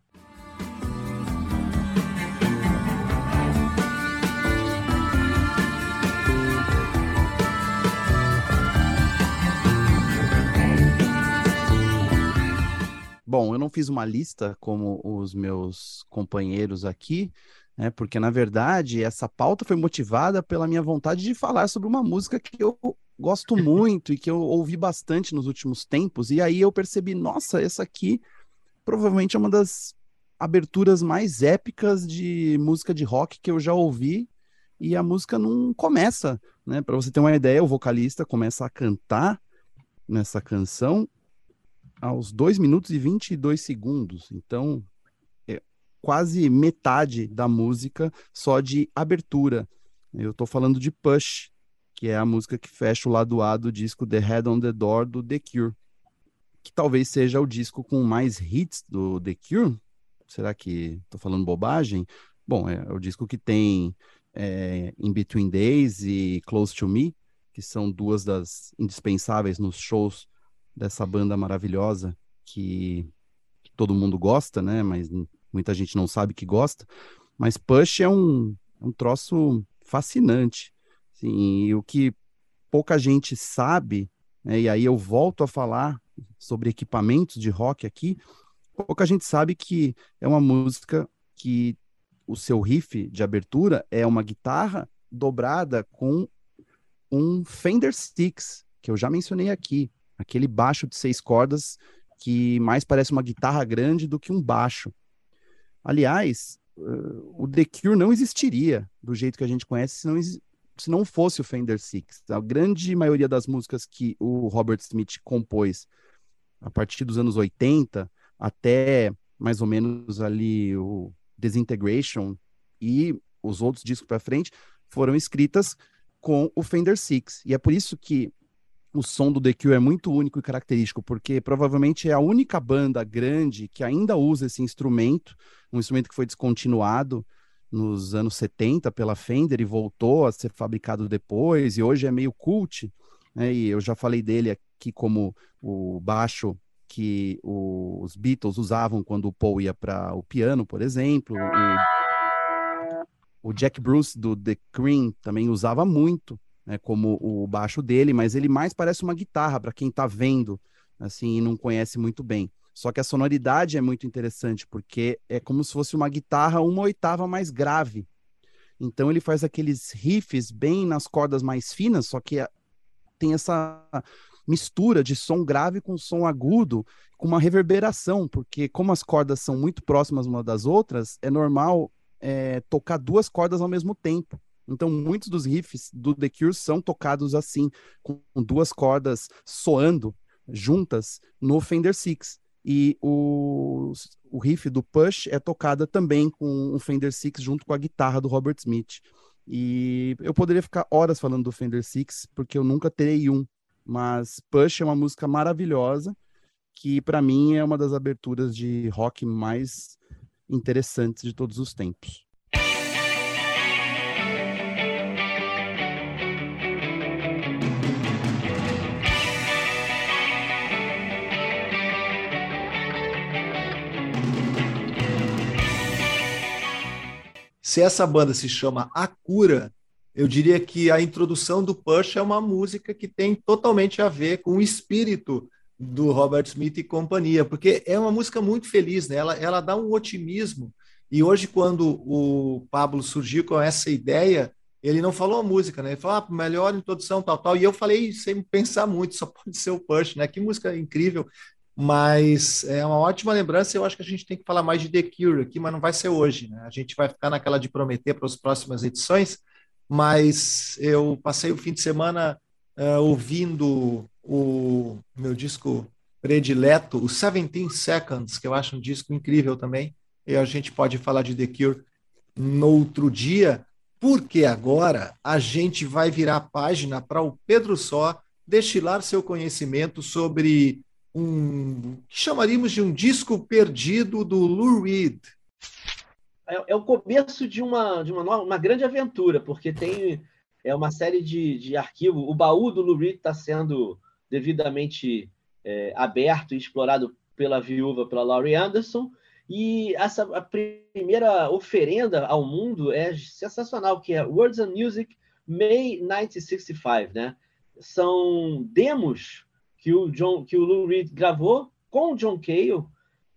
B: Fiz uma lista como os meus companheiros aqui, né? Porque na verdade essa pauta foi motivada pela minha vontade de falar sobre uma música que eu gosto muito e que eu ouvi bastante nos últimos tempos. E aí eu percebi, nossa, essa aqui provavelmente é uma das aberturas mais épicas de música de rock que eu já ouvi e a música não começa, né? Para você ter uma ideia, o vocalista começa a cantar nessa canção aos 2 minutos e 22 segundos. Então, quase metade da música só de abertura. Eu estou falando de Push, que é a música que fecha o lado A do disco The Head on the Door do The Cure, que talvez seja o disco com mais hits do The Cure. Será que estou falando bobagem? Bom, é o disco que tem é, In Between Days e Close to Me, que são duas das indispensáveis nos shows dessa banda maravilhosa que, que todo mundo gosta, né? Mas muita gente não sabe que gosta, mas Push é um, é um troço fascinante. Assim, e o que pouca gente sabe, né, e aí eu volto a falar sobre equipamentos de rock aqui, pouca gente sabe que é uma música que o seu riff de abertura é uma guitarra dobrada com um Fender Sticks, que eu já mencionei aqui, aquele baixo de seis cordas que mais parece uma guitarra grande do que um baixo. Aliás, uh, o The Cure não existiria do jeito que a gente conhece se não, se não fosse o Fender Six. A grande maioria das músicas que o Robert Smith compôs a partir dos anos 80 até mais ou menos ali o Disintegration e os outros discos para frente foram escritas com o Fender Six. E é por isso que o som do The Cure é muito único e característico, porque provavelmente é a única banda grande que ainda usa esse instrumento, um instrumento que foi descontinuado nos anos 70 pela Fender e voltou a ser fabricado depois, e hoje é meio cult, né? E eu já falei dele aqui como o baixo que os Beatles usavam quando o Paul ia para o piano, por exemplo. O, o Jack Bruce do The Cream também usava muito né, como o baixo dele, mas ele mais parece uma guitarra para quem está vendo, assim, e não conhece muito bem. Só que a sonoridade é muito interessante, porque é como se fosse uma guitarra uma oitava mais grave. Então ele faz aqueles riffs bem nas cordas mais finas, só que tem essa mistura de som grave com som agudo, com uma reverberação, porque como as cordas são muito próximas uma das outras, é normal é, tocar duas cordas ao mesmo tempo. Então, muitos dos riffs do The Cure são tocados assim, com duas cordas soando juntas no Fender Six. E o, o riff do Push é tocada também com um Fender Six junto com a guitarra do Robert Smith. E eu poderia ficar horas falando do Fender Six, porque eu nunca terei um. Mas Push é uma música maravilhosa, que para mim é uma das aberturas de rock mais interessantes de todos os tempos.
A: Se essa banda se chama A Cura, eu diria que a introdução do Push é uma música que tem totalmente a ver com o espírito do Robert Smith e companhia, porque é uma música muito feliz, né? ela, ela dá um otimismo. E hoje, quando o Pablo surgiu com essa ideia, ele não falou a música, né? Ele falou, ah, melhor introdução, tal, tal. E eu falei sem pensar muito, só pode ser o Push, né? Que música incrível. Mas é uma ótima lembrança. Eu acho que a gente tem que falar mais de The Cure aqui, mas não vai ser hoje. Né? A gente vai ficar naquela de prometer para as próximas edições. Mas eu passei o fim de semana uh, ouvindo o meu disco predileto, o 17 Seconds, que eu acho um disco incrível também. E a gente pode falar de The Cure no outro dia, porque agora a gente vai virar a página para o Pedro Só destilar seu conhecimento sobre um que chamaríamos de um disco perdido do Lou Reed.
C: É, é, o começo de uma de uma, uma grande aventura, porque tem é uma série de, de arquivos. O baú do Lou Reed está sendo devidamente é, aberto e explorado pela viúva, pela Laurie Anderson. E essa a primeira oferenda ao mundo é sensacional, que é Words and Music May 1965, né? São demos que o John, que o Lou Reed gravou com o John Cale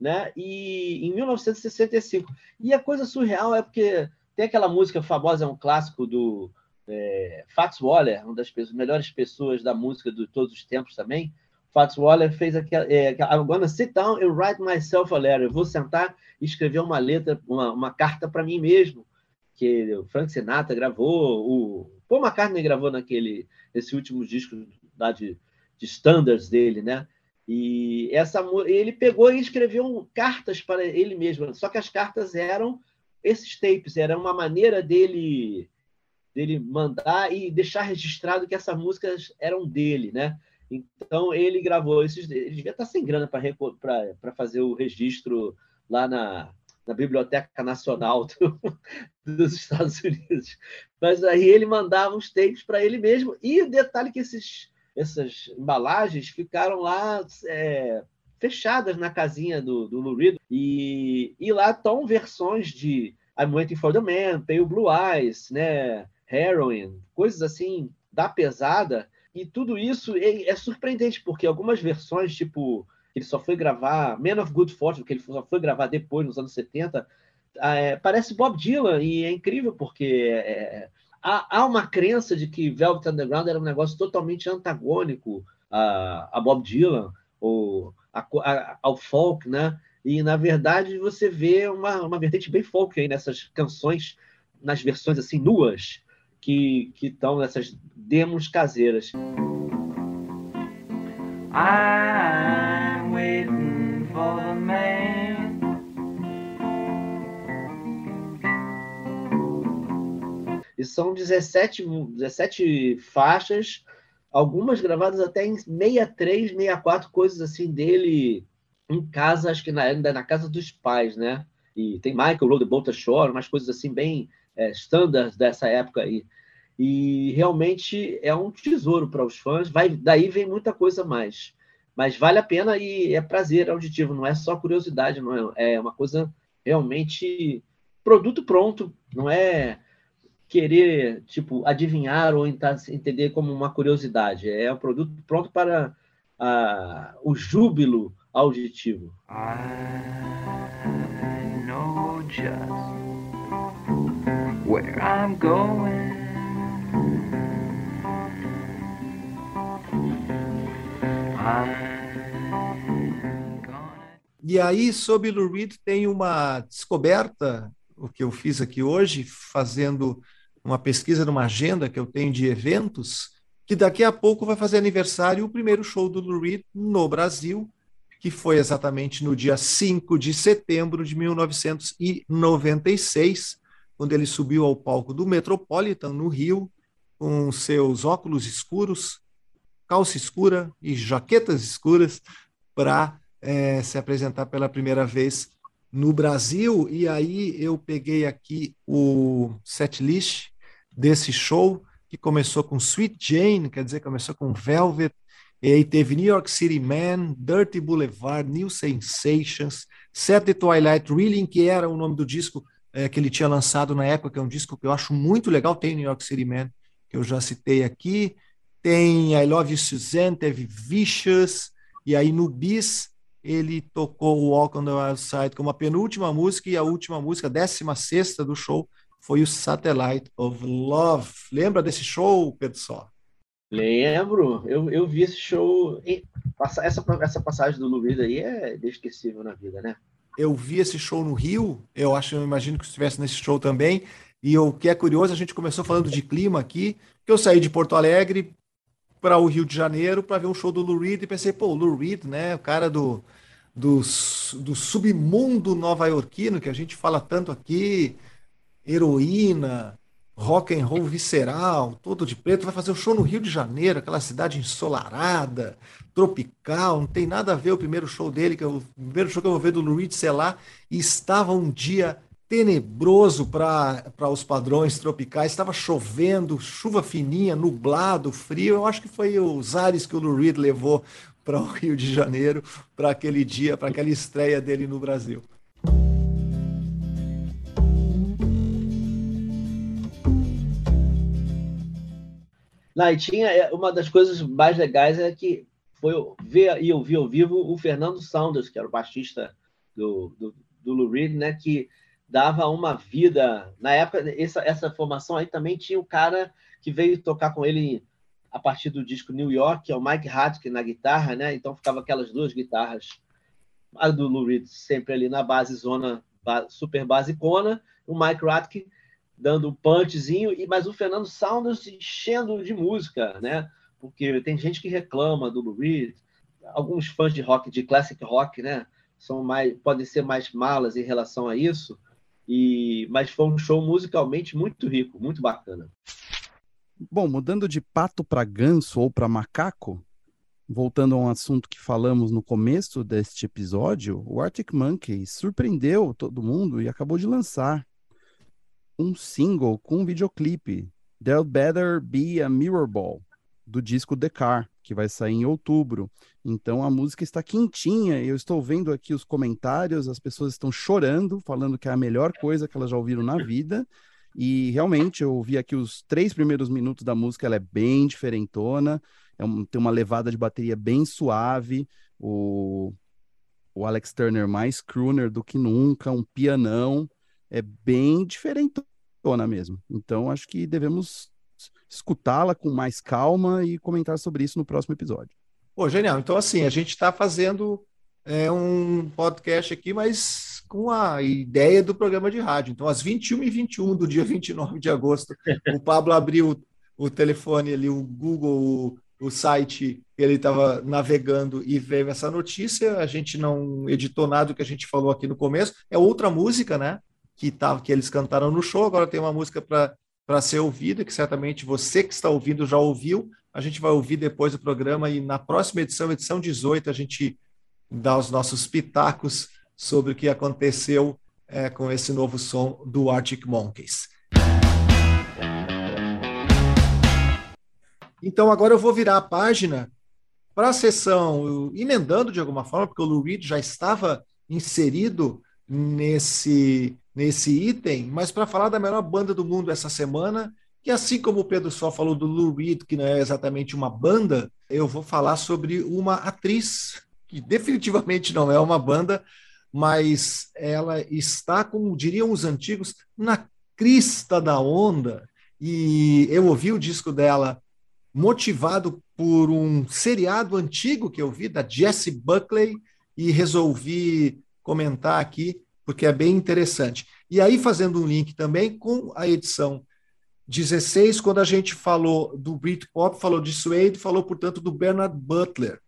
C: né? E em 1965. E a coisa surreal é porque tem aquela música famosa, é um clássico do é, Fats Waller, uma das pessoas, melhores pessoas da música de todos os tempos também. Fats Waller fez aquela. É, I'm gonna sit down and write myself a letter. Eu vou sentar e escrever uma letra, uma, uma carta para mim mesmo. Que o Frank Sinatra gravou, o Paul McCartney gravou naquele, nesse último disco lá de, de standards dele, né? E essa ele pegou e escreveu cartas para ele mesmo. Só que as cartas eram esses tapes, era uma maneira dele dele mandar e deixar registrado que essas músicas eram dele, né? Então ele gravou esses. Ele devia estar sem grana para fazer o registro lá na, na Biblioteca Nacional do, dos Estados Unidos. Mas aí ele mandava os tapes para ele mesmo. E o detalhe que esses, essas embalagens ficaram lá é, fechadas na casinha do, do Lou Reed. E, e lá estão versões de I'm Waiting for the Man, Pale Blue Eyes, né? Heroin, coisas assim da pesada. E tudo isso é, é surpreendente, porque algumas versões, tipo, ele só foi gravar Man of Good Fortune, que ele só foi gravar depois, nos anos 70, é, parece Bob Dylan, e é incrível, porque é, há, há, uma crença de que Velvet Underground era um negócio totalmente antagônico a, a Bob Dylan, ou a, a, ao folk, né? E, na verdade, você vê uma, uma vertente bem folk aí nessas canções, nas versões assim, nuas, que estão nessas demos caseiras. I'm São 17, 17 faixas, algumas gravadas até em 63, 64, coisas assim dele em casa, acho que na, ainda na casa dos pais, né? E tem Michael Road Boat Shore, umas coisas assim bem é, dessa época aí. E realmente é um tesouro para os fãs. Vai, daí vem muita coisa mais. Mas vale a pena e é prazer auditivo, não é só curiosidade, não é, é uma coisa realmente produto pronto, não é querer tipo adivinhar ou entender como uma curiosidade. É um produto pronto para a, o júbilo auditivo. I know just where I'm going.
A: E aí, sobre Lou Reed, tem uma descoberta, o que eu fiz aqui hoje, fazendo uma pesquisa numa agenda que eu tenho de eventos, que daqui a pouco vai fazer aniversário o primeiro show do Lou Reed no Brasil, que foi exatamente no dia 5 de setembro de 1996, quando ele subiu ao palco do Metropolitan, no Rio, com seus óculos escuros, calça escura e jaquetas escuras para é, se apresentar pela primeira vez no Brasil. E aí eu peguei aqui o setlist desse show, que começou com Sweet Jane, quer dizer, começou com Velvet, e aí teve New York City Man, Dirty Boulevard, New Sensations, Set the Twilight Reeling, que era o nome do disco é, que ele tinha lançado na época, que é um disco que eu acho muito legal, tem New York City Man, que eu já citei aqui, tem I Love You Suzanne, teve Vicious, e aí no Bis ele tocou Walk on the Wild Side como a penúltima música, e a última música, a décima sexta do show, foi o Satellite of Love. Lembra desse show, Pedro Só?
C: Lembro, eu, eu vi esse show. Essa, essa passagem do Luiz aí é inesquecível na vida, né?
A: Eu vi esse show no Rio, eu acho, eu imagino que estivesse nesse show também. E o que é curioso, a gente começou falando de clima aqui, que eu saí de Porto Alegre, para o Rio de Janeiro para ver um show do Lou Reed e pensei, pô, o Lou Reed, né, o cara do, do, do submundo nova-iorquino que a gente fala tanto aqui, heroína, rock and roll visceral, todo de preto, vai fazer um show no Rio de Janeiro, aquela cidade ensolarada, tropical, não tem nada a ver o primeiro show dele, que é o primeiro show que eu vou ver do sei lá, e estava um dia tenebroso para os padrões tropicais. Estava chovendo, chuva fininha, nublado, frio. Eu acho que foi os ares que o Lou Reed levou para o Rio de Janeiro para aquele dia, para aquela estreia dele no Brasil.
C: Não, e tinha é, uma das coisas mais legais é que foi ver e ouvir ao vivo o Fernando Saunders, que era o baixista do, do, do Lou Reed, né? Que dava uma vida. Na época, essa, essa formação aí também tinha o cara que veio tocar com ele a partir do disco New York, que é o Mike Hatke na guitarra, né? Então ficava aquelas duas guitarras, a do Lou Reed sempre ali na base zona super basicona, o Mike Ratke dando um punchzinho, e mas o Fernando Saunders enchendo de música, né? Porque tem gente que reclama do Lou Reed, alguns fãs de rock, de classic rock, né? São mais, podem ser mais malas em relação a isso. E mas foi um show musicalmente muito rico, muito bacana.
B: Bom, mudando de pato para ganso ou para macaco, voltando a um assunto que falamos no começo deste episódio, o Arctic Monkeys surpreendeu todo mundo e acabou de lançar um single com um videoclipe, There'll Better Be a Mirror Ball, do disco The Car, que vai sair em outubro. Então a música está quentinha, eu estou vendo aqui os comentários, as pessoas estão chorando, falando que é a melhor coisa que elas já ouviram na vida. E realmente eu ouvi aqui os três primeiros minutos da música, ela é bem diferentona, é um, tem uma levada de bateria bem suave, o, o Alex Turner mais crooner do que nunca, um pianão, é bem diferentona mesmo. Então acho que devemos escutá-la com mais calma e comentar sobre isso no próximo episódio.
A: Pô, genial. Então, assim, a gente está fazendo é, um podcast aqui, mas com a ideia do programa de rádio. Então, às 21h21 do dia 29 de agosto, o Pablo abriu o telefone ali, o Google, o, o site, ele estava navegando e veio essa notícia. A gente não editou nada do que a gente falou aqui no começo. É outra música, né? Que, tava, que eles cantaram no show. Agora tem uma música para para ser ouvida, que certamente você que está ouvindo já ouviu. A gente vai ouvir depois do programa e na próxima edição, edição 18, a gente dá os nossos pitacos sobre o que aconteceu é, com esse novo som do Arctic Monkeys. Então agora eu vou virar a página para a sessão, emendando de alguma forma, porque o Lou Reed já estava inserido nesse nesse item, mas para falar da melhor banda do mundo essa semana, que assim como o Pedro só falou do Lou Reed, que não é exatamente uma banda, eu vou falar sobre uma atriz que definitivamente não é uma banda, mas ela está, como diriam os antigos, na crista da onda. E eu ouvi o disco dela motivado por um seriado antigo que eu vi, da Jessie Buckley, e resolvi comentar aqui porque é bem interessante. E aí, fazendo um link também com a edição 16, quando a gente falou do Britpop, falou de Suede, falou, portanto, do Bernard Butler.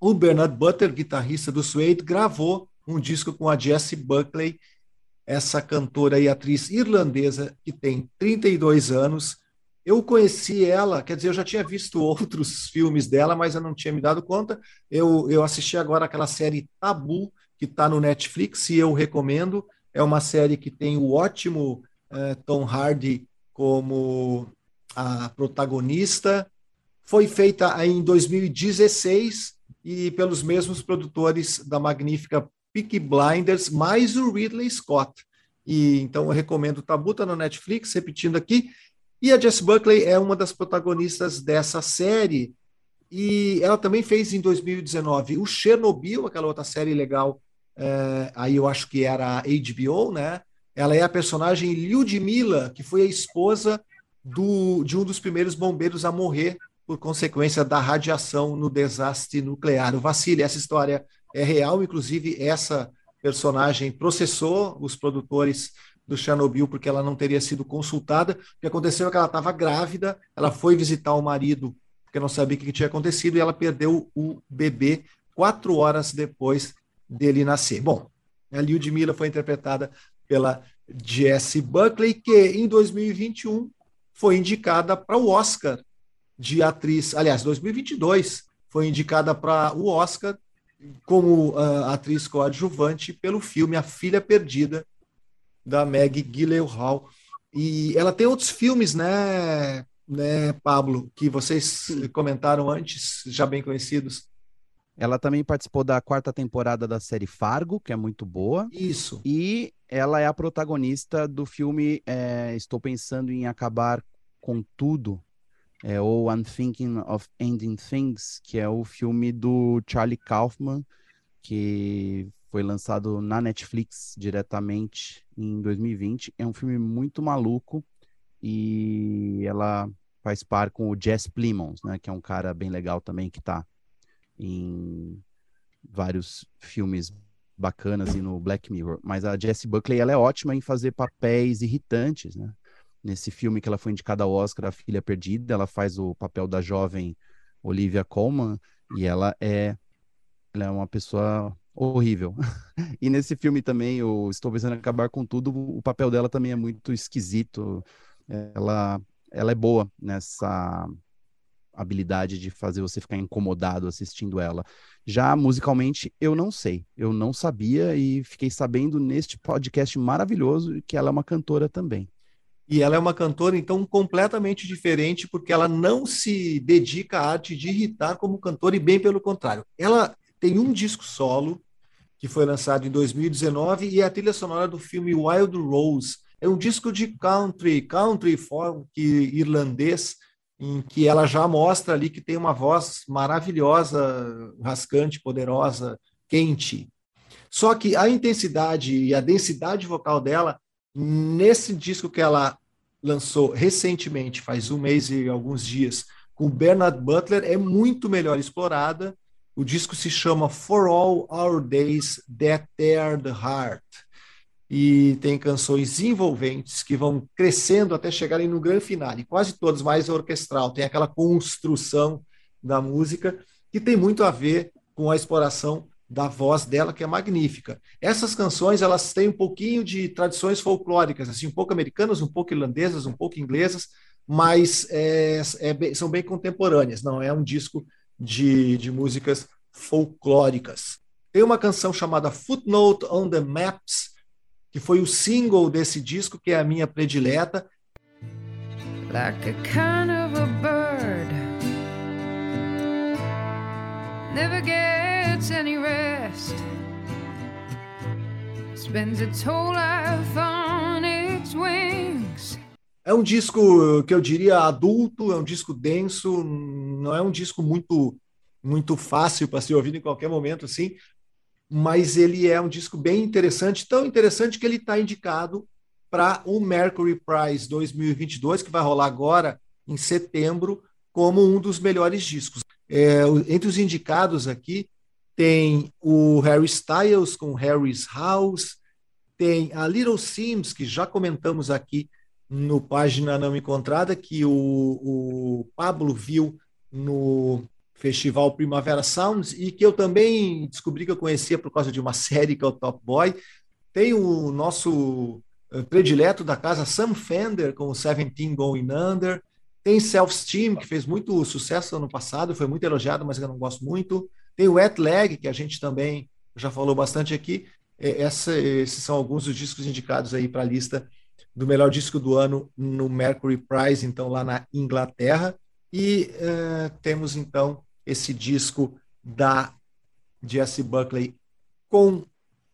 A: O Bernard Butler, guitarrista do Suede, gravou um disco com a Jessie Buckley, essa cantora e atriz irlandesa que tem 32 anos. Eu conheci ela, quer dizer, eu já tinha visto outros filmes dela, mas eu não tinha me dado conta. Eu, eu assisti agora aquela série Tabu, que está no Netflix e eu recomendo. É uma série que tem o ótimo uh, Tom Hardy como a protagonista. Foi feita em 2016 e pelos mesmos produtores da magnífica Peaky Blinders, mais o Ridley Scott. E então eu recomendo Tabu tá no Netflix, repetindo aqui. E a Jess Buckley é uma das protagonistas dessa série. E ela também fez em 2019 o Chernobyl, aquela outra série legal é, aí eu acho que era a HBO, né? Ela é a personagem Lyudmila, que foi a esposa do, de um dos primeiros bombeiros a morrer por consequência da radiação no desastre nuclear. O Vassili, essa história é real, inclusive essa personagem processou os produtores do Chernobyl porque ela não teria sido consultada. O que aconteceu é que ela estava grávida, ela foi visitar o marido porque não sabia o que tinha acontecido e ela perdeu o bebê quatro horas depois dele nascer. Bom, a Lyudmila foi interpretada pela Jessie Buckley, que em 2021 foi indicada para o Oscar de atriz, aliás, 2022 foi indicada para o Oscar como uh, atriz coadjuvante pelo filme A Filha Perdida da Meg Gyllenhaal. E ela tem outros filmes, né, né, Pablo, que vocês comentaram antes, já bem conhecidos.
B: Ela também participou da quarta temporada da série Fargo, que é muito boa.
A: Isso.
B: E ela é a protagonista do filme é, Estou Pensando em Acabar com Tudo, é, ou I'm Thinking of Ending Things, que é o filme do Charlie Kaufman, que foi lançado na Netflix diretamente em 2020. É um filme muito maluco e ela faz par com o Jess Plimons, né, que é um cara bem legal também que está em vários filmes bacanas e no Black Mirror. Mas a Jessie Buckley ela é ótima em fazer papéis irritantes, né? Nesse filme que ela foi indicada ao Oscar, A Filha Perdida, ela faz o papel da jovem Olivia Colman e ela é ela é uma pessoa horrível. e nesse filme também, o Estou Pensando em Acabar com Tudo, o papel dela também é muito esquisito. Ela, ela é boa nessa habilidade de fazer você ficar incomodado assistindo ela. Já musicalmente, eu não sei. Eu não sabia e fiquei sabendo neste podcast maravilhoso que ela é uma cantora também.
A: E ela é uma cantora, então, completamente diferente, porque ela não se dedica à arte de irritar como cantora, e bem pelo contrário. Ela tem um disco solo, que foi lançado em 2019, e é a trilha sonora do filme Wild Rose. É um disco de country, country folk irlandês, em que ela já mostra ali que tem uma voz maravilhosa, rascante, poderosa, quente. Só que a intensidade e a densidade vocal dela, nesse disco que ela lançou recentemente, faz um mês e alguns dias, com Bernard Butler, é muito melhor explorada. O disco se chama For All Our Days That Tear the Heart e tem canções envolventes que vão crescendo até chegarem no grande finale, quase todas mais orquestral, tem aquela construção da música que tem muito a ver com a exploração da voz dela, que é magnífica. Essas canções, elas têm um pouquinho de tradições folclóricas, assim, um pouco americanas, um pouco irlandesas, um pouco inglesas, mas é, é, são bem contemporâneas, não é um disco de, de músicas folclóricas. Tem uma canção chamada Footnote on the Maps, que foi o single desse disco, que é a minha predileta. Like a kind of a bird. Never gets any rest. Spends its whole life on its wings. É um disco que eu diria adulto, é um disco denso, não é um disco muito muito fácil para ser ouvido em qualquer momento assim, mas ele é um disco bem interessante, tão interessante que ele está indicado para o Mercury Prize 2022, que vai rolar agora em setembro, como um dos melhores discos. É, entre os indicados aqui tem o Harry Styles com Harry's House, tem a Little Sims, que já comentamos aqui no Página Não Encontrada, que o, o Pablo viu no Festival Primavera Sounds e que eu também descobri que eu conhecia por causa de uma série que é o Top Boy. Tem o nosso eh, predileto da casa, Sam Fender, com o Seventeen Going Under. Tem Self-Steam, que fez muito sucesso ano passado, foi muito elogiado, mas eu não gosto muito. Tem o Wet Leg, que a gente também já falou bastante aqui. Essa, esses são alguns dos discos indicados aí para a lista do melhor disco do ano no Mercury Prize, então lá na Inglaterra. E uh, temos então esse disco da Jesse Buckley com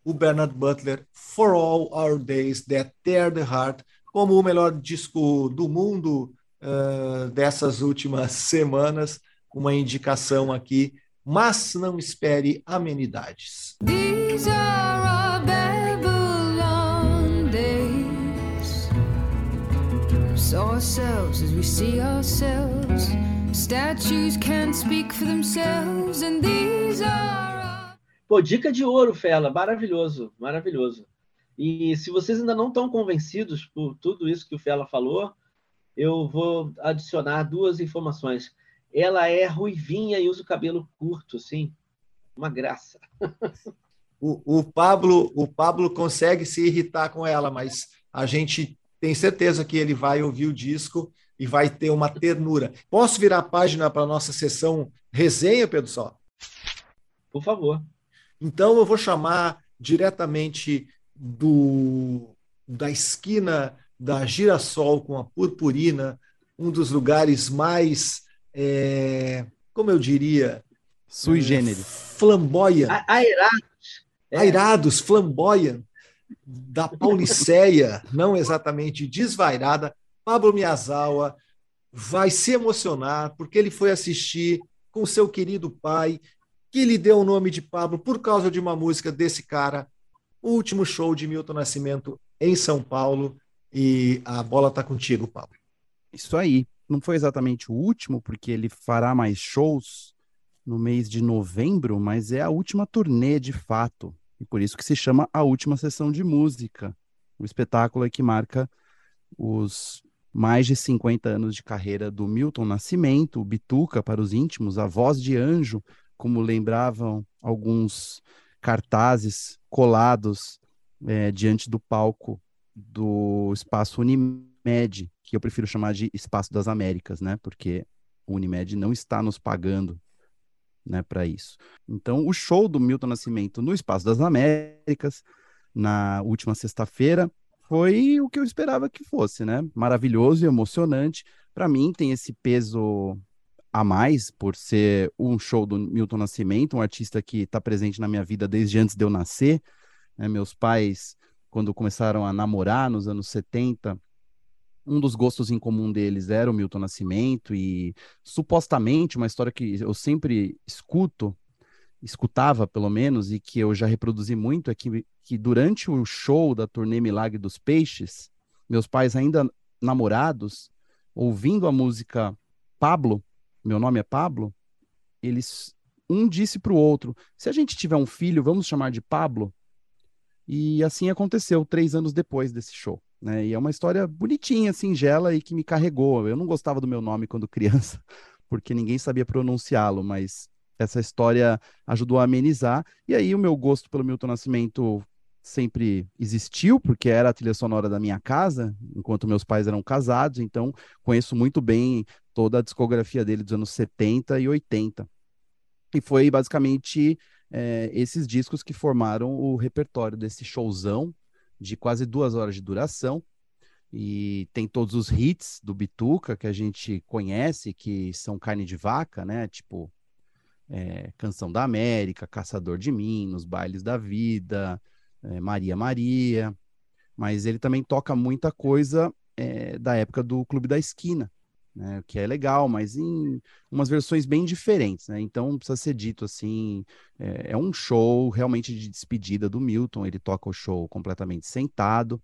A: o Bernard Butler, For All Our Days That Tear the Heart, como o melhor disco do mundo uh, dessas últimas semanas. Uma indicação aqui, mas não espere amenidades. These are ourselves as we see ourselves. Statues can't speak for themselves, and these are.
C: Pô, dica de ouro, Fela. Maravilhoso, maravilhoso. E se vocês ainda não estão convencidos por tudo isso que o Fela falou, eu vou adicionar duas informações. Ela é ruivinha e usa o cabelo curto, assim. Uma graça.
A: o, o, Pablo, o Pablo consegue se irritar com ela, mas a gente tem certeza que ele vai ouvir o disco e vai ter uma ternura. Posso virar a página para a nossa sessão resenha, Pedro Só?
C: Por favor.
A: Então eu vou chamar diretamente do da esquina da Girassol com a Purpurina, um dos lugares mais, é, como eu diria,
B: sui generis,
A: flamboyant,
C: airados,
A: é. airados, flamboyant da Pauliceia, não exatamente desvairada, Pablo Miyazawa vai se emocionar porque ele foi assistir com seu querido pai que lhe deu o nome de Pablo por causa de uma música desse cara. O último show de Milton Nascimento em São Paulo. E a bola está contigo, Pablo.
B: Isso aí. Não foi exatamente o último, porque ele fará mais shows no mês de novembro, mas é a última turnê de fato. E por isso que se chama A Última Sessão de Música. O espetáculo é que marca os mais de 50 anos de carreira do Milton Nascimento, o Bituca para os íntimos, a voz de anjo, como lembravam alguns cartazes colados é, diante do palco do espaço Unimed, que eu prefiro chamar de Espaço das Américas, né? Porque o Unimed não está nos pagando né, para isso. Então, o show do Milton Nascimento no Espaço das Américas, na última sexta-feira, foi o que eu esperava que fosse, né? Maravilhoso e emocionante. Para mim, tem esse peso a mais por ser um show do Milton Nascimento, um artista que está presente na minha vida desde antes de eu nascer. Né? Meus pais, quando começaram a namorar nos anos 70, um dos gostos em comum deles era o Milton Nascimento e supostamente uma história que eu sempre escuto escutava pelo menos e que eu já reproduzi muito é que, que durante o show da turnê Milagre dos Peixes, meus pais ainda namorados, ouvindo a música Pablo, meu nome é Pablo, eles um disse para o outro: se a gente tiver um filho, vamos chamar de Pablo. E assim aconteceu três anos depois desse show. Né? E é uma história bonitinha, singela e que me carregou. Eu não gostava do meu nome quando criança, porque ninguém sabia pronunciá-lo, mas essa história ajudou a amenizar. E aí o meu gosto pelo Milton Nascimento sempre existiu, porque era a trilha sonora da minha casa, enquanto meus pais eram casados, então conheço muito bem toda a discografia dele dos anos 70 e 80. E foi basicamente é, esses discos que formaram o repertório desse showzão de quase duas horas de duração. E tem todos os hits do Bituca que a gente conhece, que são carne de vaca, né? Tipo é, Canção da América, Caçador de Minos, Bailes da Vida, é, Maria Maria, mas ele também toca muita coisa é, da época do Clube da Esquina, né, que é legal, mas em umas versões bem diferentes, né? Então precisa ser dito assim, é, é, um show realmente de despedida do Milton. Ele toca o show completamente sentado.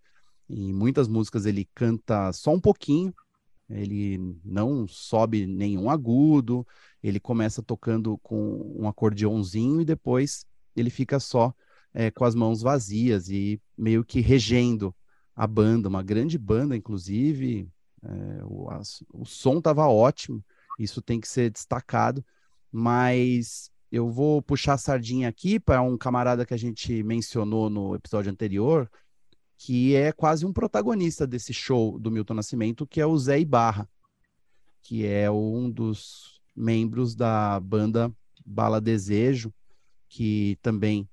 B: Em muitas músicas ele canta só um pouquinho, ele não sobe nenhum agudo, ele começa tocando com um acordeãozinho e depois ele fica só é, com as mãos vazias e meio que regendo a banda, uma grande banda, inclusive. É, o, a, o som estava ótimo, isso tem que ser destacado, mas eu vou puxar a sardinha aqui para um camarada que a gente mencionou no episódio anterior, que é quase um protagonista desse show do Milton Nascimento, que é o Zé Ibarra, que é um dos membros da banda Bala Desejo, que também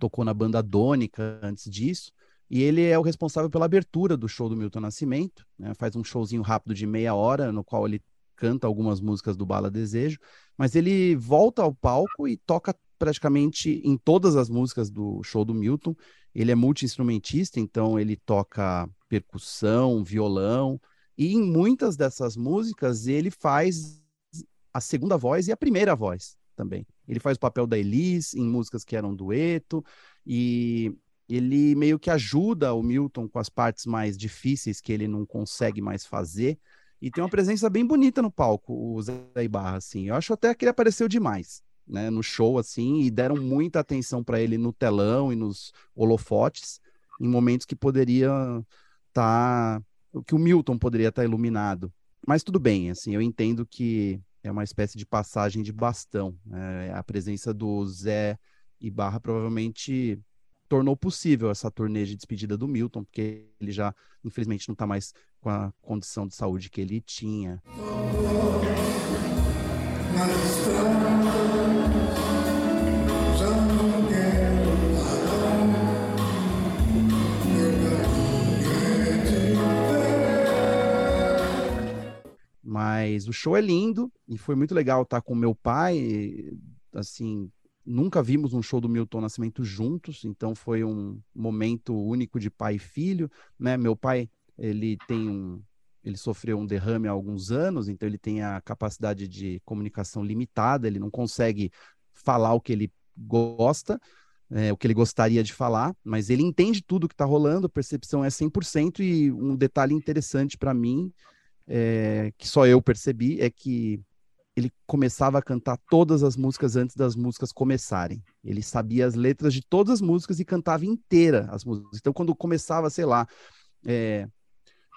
B: tocou na banda Dônica antes disso. E ele é o responsável pela abertura do show do Milton Nascimento, né? faz um showzinho rápido de meia hora, no qual ele canta algumas músicas do Bala Desejo, mas ele volta ao palco e toca praticamente em todas as músicas do show do Milton. Ele é multi-instrumentista, então ele toca percussão, violão, e em muitas dessas músicas ele faz a segunda voz e a primeira voz também. Ele faz o papel da Elis em músicas que eram dueto, e ele meio que ajuda o Milton com as partes mais difíceis que ele não consegue mais fazer. E tem uma presença bem bonita no palco, o Zé Ibarra, assim. Eu acho até que ele apareceu demais né, no show assim e deram muita atenção para ele no telão e nos holofotes em momentos que poderia estar tá, que o Milton poderia estar tá iluminado. Mas tudo bem, assim, eu entendo que é uma espécie de passagem de bastão. Né? A presença do Zé e Barra provavelmente tornou possível essa turnê de despedida do Milton, porque ele já, infelizmente, não está mais com a condição de saúde que ele tinha. Mas o show é lindo e foi muito legal estar com meu pai. Assim, nunca vimos um show do Milton Nascimento juntos, então foi um momento único de pai e filho, né? Meu pai, ele tem um ele sofreu um derrame há alguns anos, então ele tem a capacidade de comunicação limitada, ele não consegue falar o que ele gosta, é, o que ele gostaria de falar, mas ele entende tudo que está rolando, a percepção é 100%, e um detalhe interessante para mim, é, que só eu percebi, é que ele começava a cantar todas as músicas antes das músicas começarem. Ele sabia as letras de todas as músicas e cantava inteira as músicas. Então, quando começava, sei lá, é,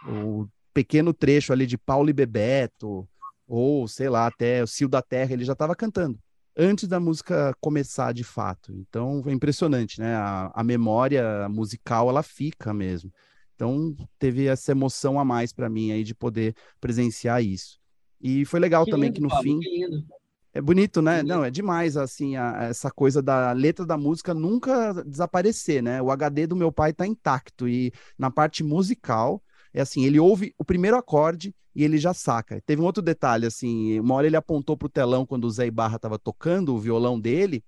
B: o pequeno trecho ali de Paulo e Bebeto, ou sei lá, até o Cio da Terra, ele já estava cantando antes da música começar de fato. Então, é impressionante, né? A, a memória musical, ela fica mesmo. Então, teve essa emoção a mais para mim aí de poder presenciar isso. E foi legal que também lindo, que no Fábio, fim. É bonito, né? Não, é demais, assim, a, essa coisa da letra da música nunca desaparecer, né? O HD do meu pai tá intacto e na parte musical, é assim, ele ouve o primeiro acorde e ele já saca. Teve um outro detalhe, assim, uma hora ele apontou pro telão quando o Zé Ibarra tava tocando o violão dele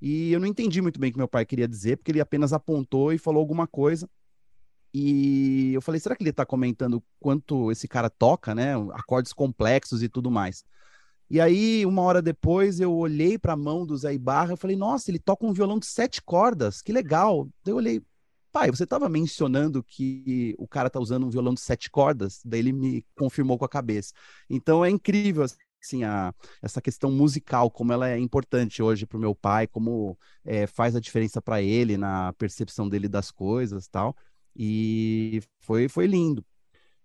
B: e eu não entendi muito bem o que meu pai queria dizer, porque ele apenas apontou e falou alguma coisa. E eu falei, será que ele está comentando quanto esse cara toca, né? Acordes complexos e tudo mais. E aí, uma hora depois, eu olhei para a mão do Zé Ibarra e falei, nossa, ele toca um violão de sete cordas, que legal. Daí eu olhei, pai, você estava mencionando que o cara tá usando um violão de sete cordas? Daí ele me confirmou com a cabeça. Então é incrível, assim, a, essa questão musical, como ela é importante hoje para o meu pai, como é, faz a diferença para ele na percepção dele das coisas tal. E foi, foi lindo.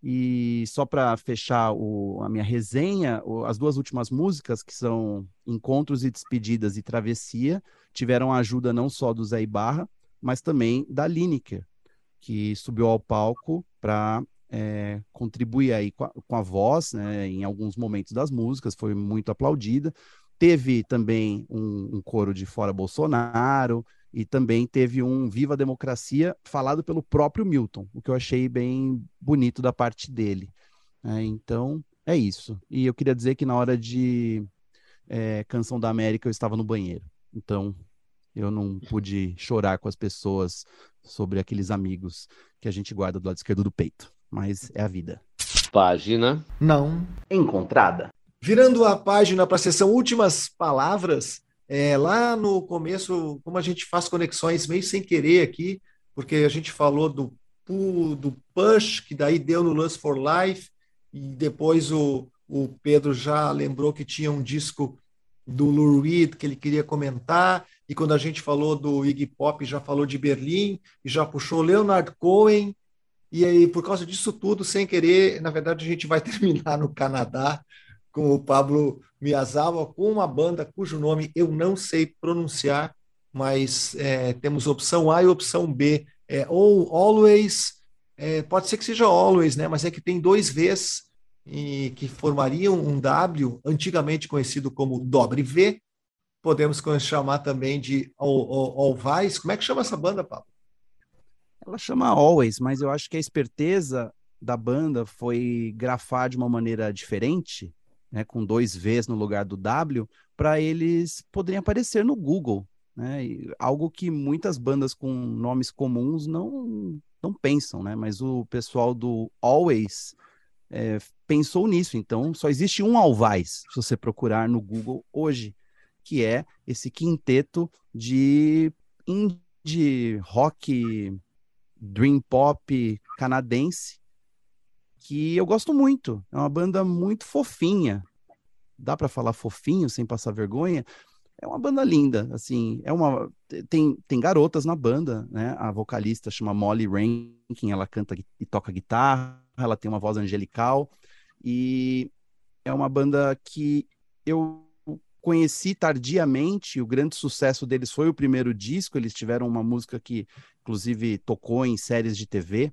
B: E só para fechar o, a minha resenha, o, as duas últimas músicas, que são Encontros e Despedidas e Travessia, tiveram a ajuda não só do Zé Ibarra, mas também da Lineker, que subiu ao palco para é, contribuir aí com a, com a voz né, em alguns momentos das músicas, foi muito aplaudida. Teve também um, um coro de Fora Bolsonaro, e também teve um Viva a Democracia falado pelo próprio Milton, o que eu achei bem bonito da parte dele. É, então, é isso. E eu queria dizer que na hora de é, Canção da América eu estava no banheiro. Então, eu não pude chorar com as pessoas sobre aqueles amigos que a gente guarda do lado esquerdo do peito. Mas é a vida.
D: Página
A: não
D: encontrada.
A: Virando a página para a sessão Últimas Palavras, é, lá no começo, como a gente faz conexões meio sem querer aqui, porque a gente falou do, do push, que daí deu no Lust for Life, e depois o, o Pedro já lembrou que tinha um disco do Lou Reed que ele queria comentar, e quando a gente falou do Iggy Pop, já falou de Berlim, e já puxou Leonard Cohen, e aí, por causa disso tudo, sem querer, na verdade, a gente vai terminar no Canadá, com o Pablo Miyazawa, com uma banda cujo nome eu não sei pronunciar, mas é, temos opção A e opção B. É, ou Always, é, pode ser que seja Always, né? mas é que tem dois Vs e, que formariam um W, antigamente conhecido como Dobre V. Podemos chamar também de Alvais. Como é que chama essa banda, Pablo?
B: Ela chama Always, mas eu acho que a esperteza da banda foi grafar de uma maneira diferente né, com dois Vs no lugar do W, para eles poderem aparecer no Google. Né? algo que muitas bandas com nomes comuns não, não pensam, né? mas o pessoal do Always é, pensou nisso. Então, só existe um Alvais, se você procurar no Google hoje, que é esse quinteto de indie rock, dream pop canadense, que eu gosto muito. É uma banda muito fofinha. Dá para falar fofinho sem passar vergonha? É uma banda linda, assim, é uma tem, tem garotas na banda, né? A vocalista chama Molly Rankin, ela canta e toca guitarra, ela tem uma voz angelical e é uma banda que eu conheci tardiamente, o grande sucesso deles foi o primeiro disco, eles tiveram uma música que inclusive tocou em séries de TV,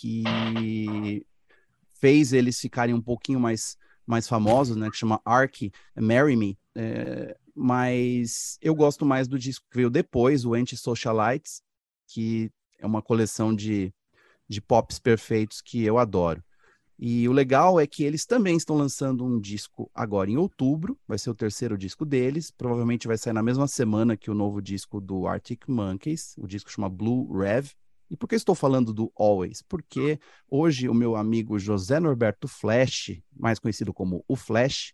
B: que fez eles ficarem um pouquinho mais, mais famosos, né? Que chama Ark, Marry Me. É, mas eu gosto mais do disco que veio depois, o Anti-Socialites, que é uma coleção de, de pops perfeitos que eu adoro. E o legal é que eles também estão lançando um disco agora em outubro, vai ser o terceiro disco deles, provavelmente vai sair na mesma semana que o novo disco do Arctic Monkeys, o disco chama Blue Rev, e por que estou falando do Always? Porque hoje o meu amigo José Norberto Flash, mais conhecido como o Flash,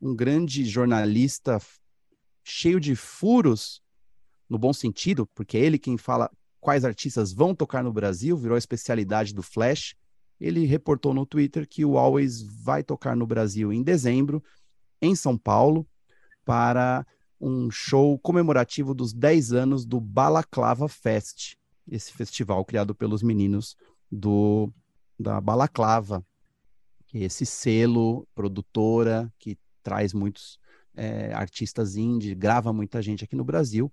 B: um grande jornalista cheio de furos, no bom sentido, porque é ele quem fala quais artistas vão tocar no Brasil, virou a especialidade do Flash. Ele reportou no Twitter que o Always vai tocar no Brasil em dezembro, em São Paulo, para um show comemorativo dos 10 anos do Balaclava Fest, esse festival criado pelos meninos do da Balaclava, que é esse selo produtora que traz muitos é, artistas indie, grava muita gente aqui no Brasil.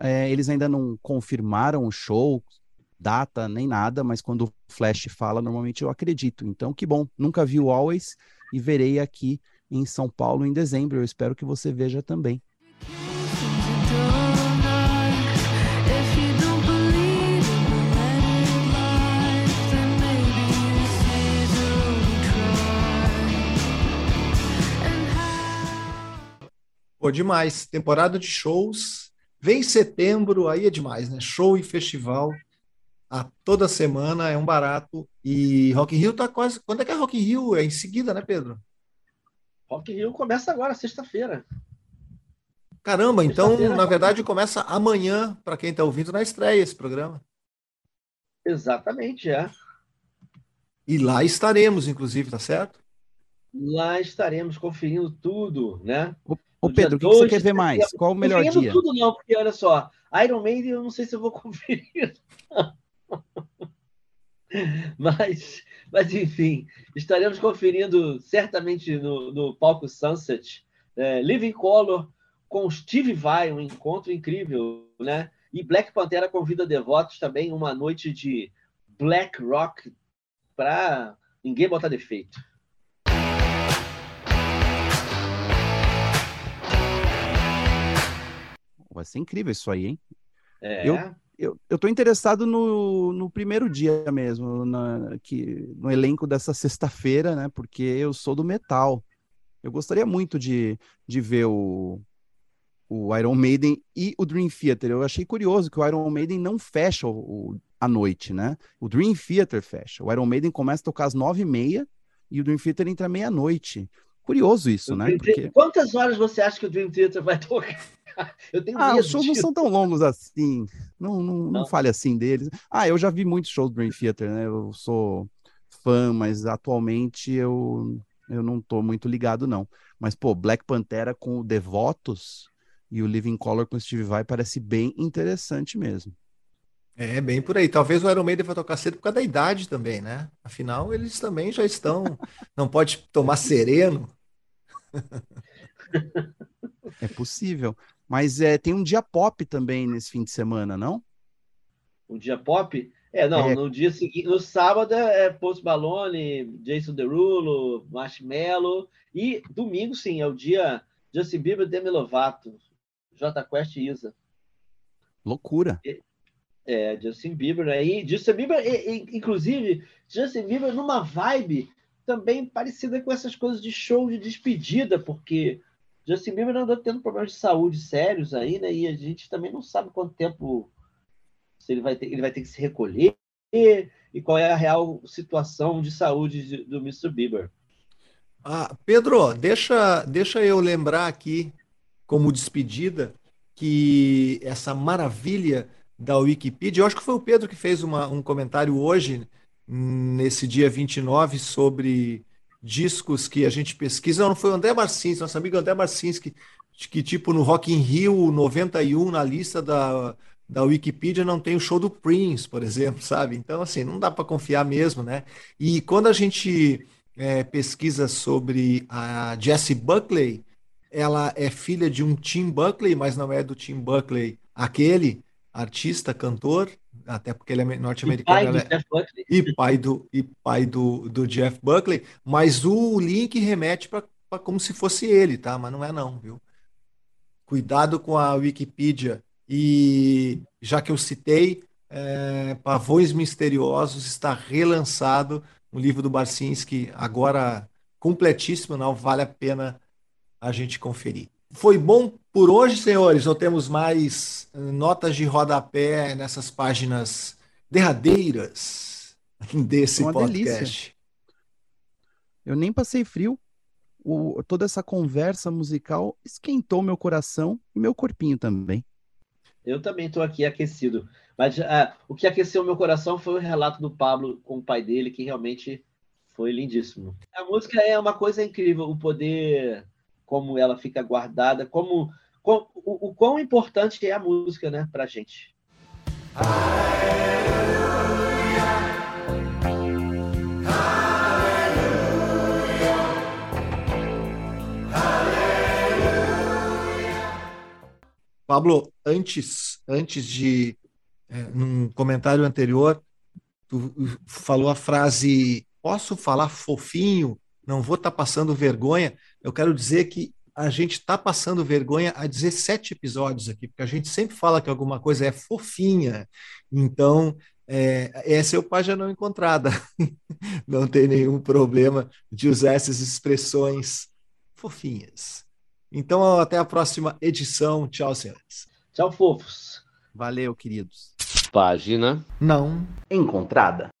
B: É, eles ainda não confirmaram o show, data, nem nada, mas quando o Flash fala, normalmente eu acredito. Então, que bom, nunca vi o Always e verei aqui em São Paulo em dezembro. Eu espero que você veja também.
A: Pô, demais. Temporada de shows. Vem setembro, aí é demais, né? Show e festival a toda semana é um barato. E Rock in Rio tá quase. Quando é que é Rock in Rio? É em seguida, né, Pedro?
C: Rock in Rio começa agora, sexta-feira.
A: Caramba, então, na verdade, começa amanhã, para quem está ouvindo na estreia esse programa.
C: Exatamente, é.
A: E lá estaremos, inclusive, tá certo?
C: Lá estaremos conferindo tudo, né?
B: Ô, Pedro, o que, que, você quer ver mais? Qual o melhor
C: conferindo
B: dia?
C: tudo não, porque olha só, Iron Maiden eu não sei se eu vou conferir. mas, mas, enfim, estaremos conferindo certamente no, no palco Sunset, é, Living Color, com Steve Vai, um encontro incrível, né? E Black Pantera convida devotos também uma noite de black rock para ninguém botar defeito.
B: Vai ser incrível isso aí, hein?
C: É.
B: Eu, eu, eu tô interessado no, no primeiro dia mesmo, na, que, no elenco dessa sexta-feira, né? Porque eu sou do metal. Eu gostaria muito de, de ver o, o Iron Maiden e o Dream Theater. Eu achei curioso que o Iron Maiden não fecha o, o a noite, né? O Dream Theater fecha. O Iron Maiden começa a tocar às nove e meia e o Dream Theater entra meia-noite. Curioso isso, né?
C: Porque... Quantas horas você acha que o Dream Theater vai tocar?
B: Eu tenho ah, os shows disso. não são tão longos assim. Não, não, não. não fale assim deles. Ah, eu já vi muitos shows do Dream Theater, né? Eu sou fã, mas atualmente eu, eu não tô muito ligado, não. Mas, pô, Black Pantera com o Devotos e o Living Color com o Steve Vai parece bem interessante mesmo.
A: É, bem por aí. Talvez o Iron Maiden vai tocar cedo por causa da idade também, né? Afinal, eles também já estão. Não pode tomar sereno.
B: É possível. Mas é, tem um dia pop também nesse fim de semana, não?
C: Um dia pop? É, não, é... no dia seguinte, no sábado é Post Malone, Jason Derulo, Marshmello, e domingo, sim, é o dia Justin Bieber, Demi Lovato, J Quest e Isa.
B: Loucura.
C: É, é, Justin Bieber aí, né? Justin Bieber, inclusive, Justin Bieber numa vibe também parecida com essas coisas de show de despedida, porque Justin Bieber andou tendo problemas de saúde sérios aí, né? E a gente também não sabe quanto tempo se ele vai ter, ele vai ter que se recolher e qual é a real situação de saúde do Mr. Bieber.
A: Ah, Pedro, deixa, deixa eu lembrar aqui, como despedida, que essa maravilha da Wikipedia, eu acho que foi o Pedro que fez uma, um comentário hoje, nesse dia 29, sobre discos que a gente pesquisa. Não, não foi o André Marcins, nosso amigo André Marcins, que, que tipo no Rock in Rio 91, na lista da, da Wikipedia, não tem o show do Prince, por exemplo, sabe? Então, assim, não dá para confiar mesmo, né? E quando a gente é, pesquisa sobre a Jessie Buckley, ela é filha de um Tim Buckley, mas não é do Tim Buckley aquele artista, cantor, até porque ele é norte-americano. É... E pai do e pai do, do Jeff Buckley, mas o link remete para como se fosse ele, tá? Mas não é não, viu? Cuidado com a Wikipedia. E já que eu citei, é, Pavões Misteriosos está relançado um livro do Barcinski, agora completíssimo, não vale a pena a gente conferir. Foi bom por hoje, senhores, ou temos mais eh, notas de rodapé nessas páginas derradeiras desse podcast?
B: Delícia. Eu nem passei frio. o, toda essa conversa musical esquentou meu coração e meu corpinho também.
C: Eu também estou aqui aquecido. Mas uh, o que aqueceu meu coração foi o relato do Pablo com o pai dele, que realmente foi lindíssimo. A música é uma coisa incrível, o poder, como ela fica guardada, como, como o, o quão importante é a música, né, pra gente.
A: Pablo, antes, antes de, é, num comentário anterior, tu falou a frase: posso falar fofinho, não vou estar tá passando vergonha. Eu quero dizer que a gente está passando vergonha há 17 episódios aqui, porque a gente sempre fala que alguma coisa é fofinha. Então, é, essa é o página não encontrada. não tem nenhum problema de usar essas expressões fofinhas. Então, até a próxima edição. Tchau, senhores.
C: Tchau, fofos.
B: Valeu, queridos.
D: Página
A: não
D: encontrada.